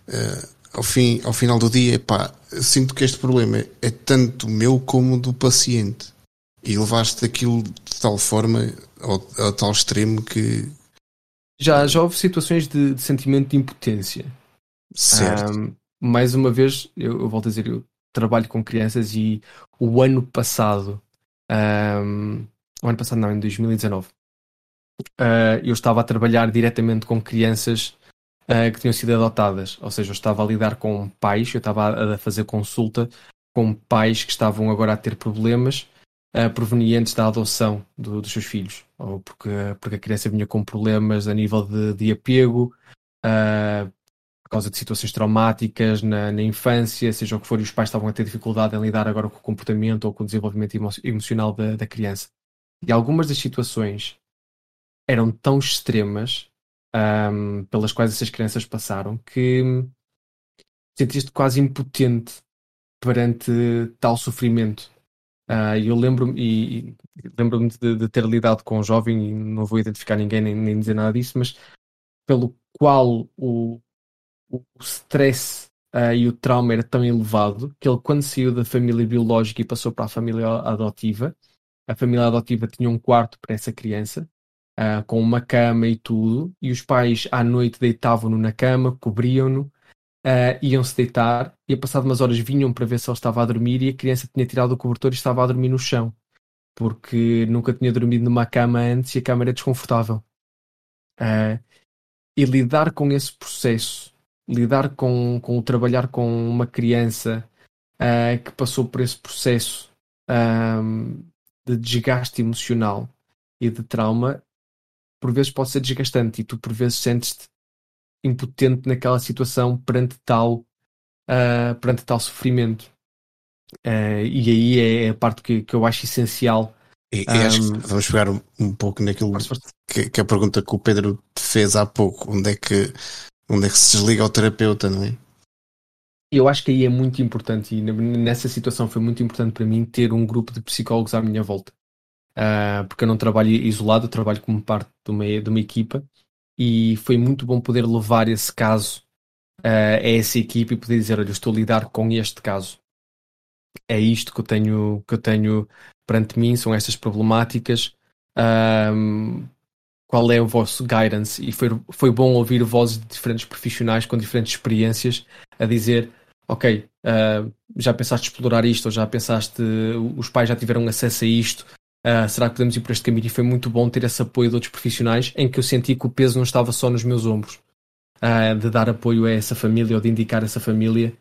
uh, ao, fim, ao final do dia, pá, sinto que este problema é tanto meu como do paciente e levaste aquilo de tal forma ao, ao tal extremo que já, já houve situações de, de sentimento de impotência. Certo. Um, mais uma vez, eu, eu, volto a dizer, eu trabalho com crianças e o ano passado, um, o ano passado não, em 2019, uh, eu estava a trabalhar diretamente com crianças uh, que tinham sido adotadas, ou seja, eu estava a lidar com pais, eu estava a, fazer consulta com pais que estavam agora a ter problemas uh, provenientes da adoção do, dos seus filhos, ou porque, porque a criança vinha com problemas a nível de, de apego, por causa de situações traumáticas na, na, infância, seja o que for, e os pais estavam a ter dificuldade em lidar agora com o comportamento ou com o desenvolvimento emo emocional da, da criança. E algumas das situações eram tão extremas um, pelas quais essas crianças passaram que sentiste quase impotente perante tal sofrimento. Uh, eu lembro-me e, e lembro-me de, de, ter lidado com um jovem e não vou identificar ninguém nem, nem dizer nada disso, mas pelo qual o, o stress uh, e o trauma era tão elevado que ele quando saiu da família biológica e passou para a família adotiva, a família adotiva tinha um quarto para essa criança uh, com uma cama e tudo, e os pais à noite deitavam-no na cama, cobriam-no, uh, iam-se deitar e a passado umas horas vinham para ver se ele estava a dormir e a criança tinha tirado o cobertor e estava a dormir no chão porque nunca tinha dormido numa cama antes e a cama era desconfortável. Uh, e lidar com esse processo, lidar com, com o trabalhar com uma criança uh, que passou por esse processo um, de desgaste emocional e de trauma, por vezes pode ser desgastante e tu por vezes sentes-te impotente naquela situação perante tal, uh, perante tal sofrimento. Uh, e aí é a parte que, que eu acho essencial. E, acho que vamos pegar um, um pouco naquilo que, que, a pergunta que o Pedro fez há pouco: onde é que, onde é que se desliga o terapeuta, não é? Eu acho que aí é muito importante, e nessa situação foi muito importante para mim ter um grupo de psicólogos à minha volta. Uh, porque eu não trabalho isolado, eu trabalho como parte de uma, de uma equipa e foi muito bom poder levar esse caso uh, a essa equipa e poder dizer, olha, eu estou a lidar com este caso é isto que eu tenho, que eu tenho perante mim, são estas problemáticas. Um, qual é o vosso guidance? E foi, foi bom ouvir vozes de diferentes profissionais com diferentes experiências a dizer: Ok, uh, já pensaste explorar isto, ou já pensaste, os pais já tiveram acesso a isto, uh, será que podemos ir por este caminho? E foi muito bom ter esse apoio de outros profissionais em que eu senti que o peso não estava só nos meus ombros, uh, de dar apoio a essa família ou de indicar essa família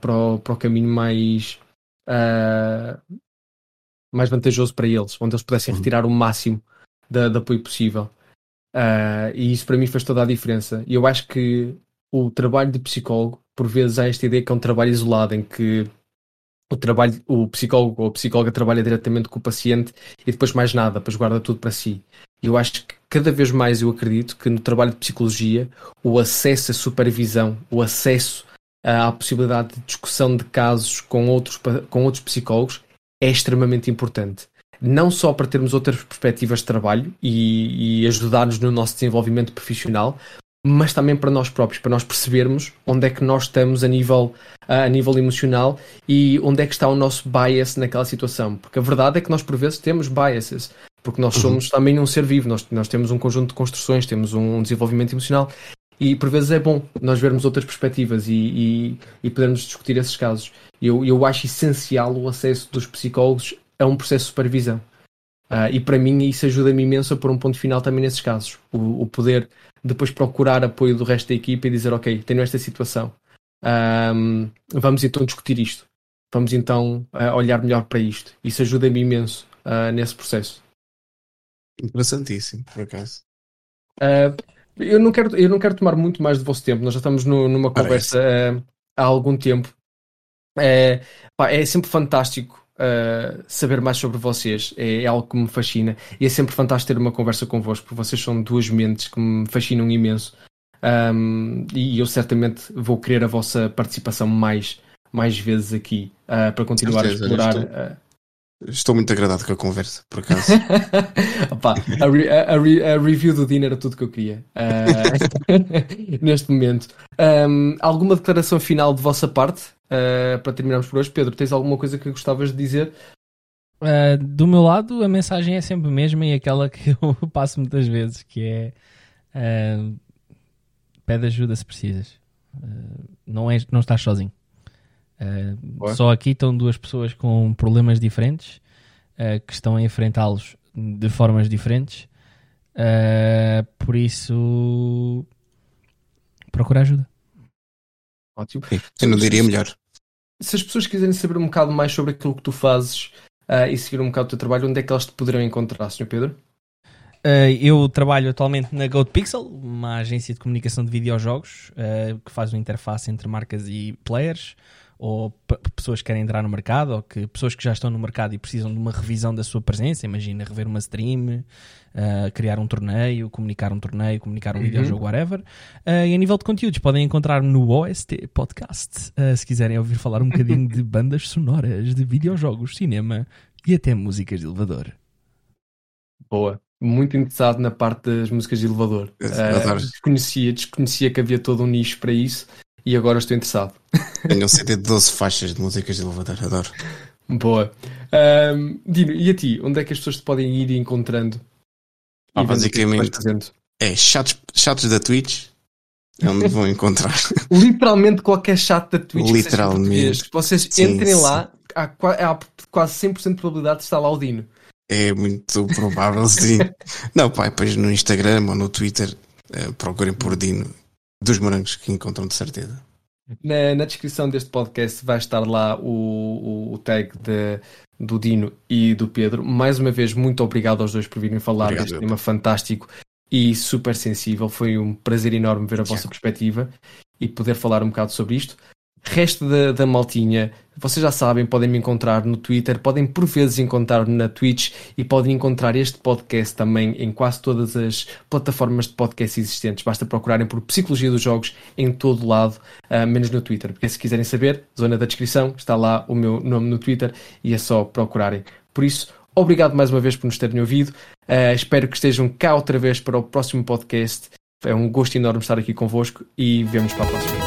para, o, para o caminho mais uh, mais vantajoso para eles, onde eles pudessem uhum. retirar o máximo de, de apoio possível. Uh, e isso para mim fez toda a diferença. E eu acho que o trabalho de psicólogo, por vezes, há esta ideia que é um trabalho isolado, em que o trabalho, o psicólogo ou a psicóloga trabalha diretamente com o paciente e depois mais nada, depois guarda tudo para si. Eu acho que cada vez mais eu acredito que no trabalho de psicologia o acesso à supervisão, o acesso a possibilidade de discussão de casos com outros, com outros psicólogos é extremamente importante. Não só para termos outras perspectivas de trabalho e, e ajudar-nos no nosso desenvolvimento profissional, mas também para nós próprios, para nós percebermos onde é que nós estamos a nível, a nível emocional e onde é que está o nosso bias naquela situação. Porque a verdade é que nós, por vezes, temos biases, porque nós uhum. somos uhum. também um ser vivo, nós, nós temos um conjunto de construções, temos um desenvolvimento emocional e por vezes é bom nós vermos outras perspectivas e, e, e podermos discutir esses casos. Eu, eu acho essencial o acesso dos psicólogos a um processo de supervisão. Uh, e para mim isso ajuda-me imenso a pôr um ponto final também nesses casos. O, o, poder depois procurar apoio do resto da equipa e dizer, ok, tenho esta situação. Um, vamos então discutir isto. Vamos então uh, olhar melhor para isto. Isso ajuda-me imenso uh, nesse processo. Interessantíssimo, por acaso. Uh, eu não quero, eu não quero tomar muito mais do vosso tempo, nós já estamos no, numa conversa uh, há algum tempo. É, pá, é sempre fantástico uh, saber mais sobre vocês, é, é, algo que me fascina e é sempre fantástico ter uma conversa convosco, porque vocês são duas mentes que me fascinam imenso. Um, e eu certamente vou querer a vossa participação mais, mais vezes aqui uh, para continuar certeza, a explorar. Estou muito agradado com a conversa, por acaso. (laughs) Opa, a, re, a, a, a, review do Dino era tudo que eu queria uh, (laughs) (laughs) neste momento. Um, alguma declaração final de vossa parte uh, para terminarmos por hoje? Pedro, tens alguma coisa que gostavas de dizer? Uh, do meu lado, a mensagem é sempre a mesma e aquela que (laughs) eu passo muitas vezes, que é pede ajuda se precisas. não, és, não estás sozinho. Uh, só aqui estão duas pessoas com problemas diferentes uh, que estão a enfrentá-los de formas diferentes. Uh, por isso, procura ajuda. Ótimo. Eu não diria melhor. Se as pessoas quiserem saber um bocado mais sobre aquilo que tu fazes e seguir um bocado o teu trabalho, onde é que elas te poderão encontrar, Sr. Pedro? eu trabalho atualmente na GoPixel, uma agência de comunicação de videojogos que faz uma interface entre marcas e players ou pessoas que querem entrar no mercado, ou que pessoas que já estão no mercado e precisam de uma revisão da sua presença, imagina rever uma stream, uh, criar um torneio, comunicar um torneio, comunicar um uhum. videojogo, whatever. Uh, e a nível de conteúdos, podem encontrar no OST Podcast, uh, se quiserem ouvir falar um bocadinho de (laughs) bandas sonoras, de videojogos, cinema e até músicas de elevador. Boa muito interessado na parte das músicas de elevador. Uh, desconhecia, desconhecia que havia todo um nicho para isso e agora estou interessado. (laughs) Tenho um CD de 12 faixas de músicas de elevador, adoro. Boa. Um, Dino, e a ti? Onde é que as pessoas te podem ir encontrando? Ah, basicamente, é chatos, chatos da Twitch, É onde vão encontrar. (laughs) Literalmente qualquer chat da Twitch. Literalmente. Vocês sim, entrem sim. lá, há, há quase 100% de probabilidade de estar lá o Dino. É muito provável, sim. (laughs) Não, pai, depois no Instagram ou no Twitter uh, procurem por Dino dos morangos que encontram de certeza. Na, na descrição deste podcast vai estar lá o, o, o tag de, do Dino e do Pedro. Mais uma vez, muito obrigado aos dois por virem falar obrigado, deste tema fantástico e super sensível. Foi um prazer enorme ver a vossa perspectiva e poder falar um bocado sobre isto. Resto da, da maltinha, vocês já sabem, podem me encontrar no Twitter, podem por vezes encontrar na Twitch e podem encontrar este podcast também em quase todas as plataformas de podcast existentes. Basta procurarem por Psicologia dos Jogos em todo lado, uh, menos no Twitter. Porque se quiserem saber, zona da descrição, está lá o meu nome no Twitter e é só procurarem. Por isso, obrigado mais uma vez por nos terem ouvido. Uh, espero que estejam cá outra vez para o próximo podcast. É um gosto enorme estar aqui convosco e vemos para a próxima.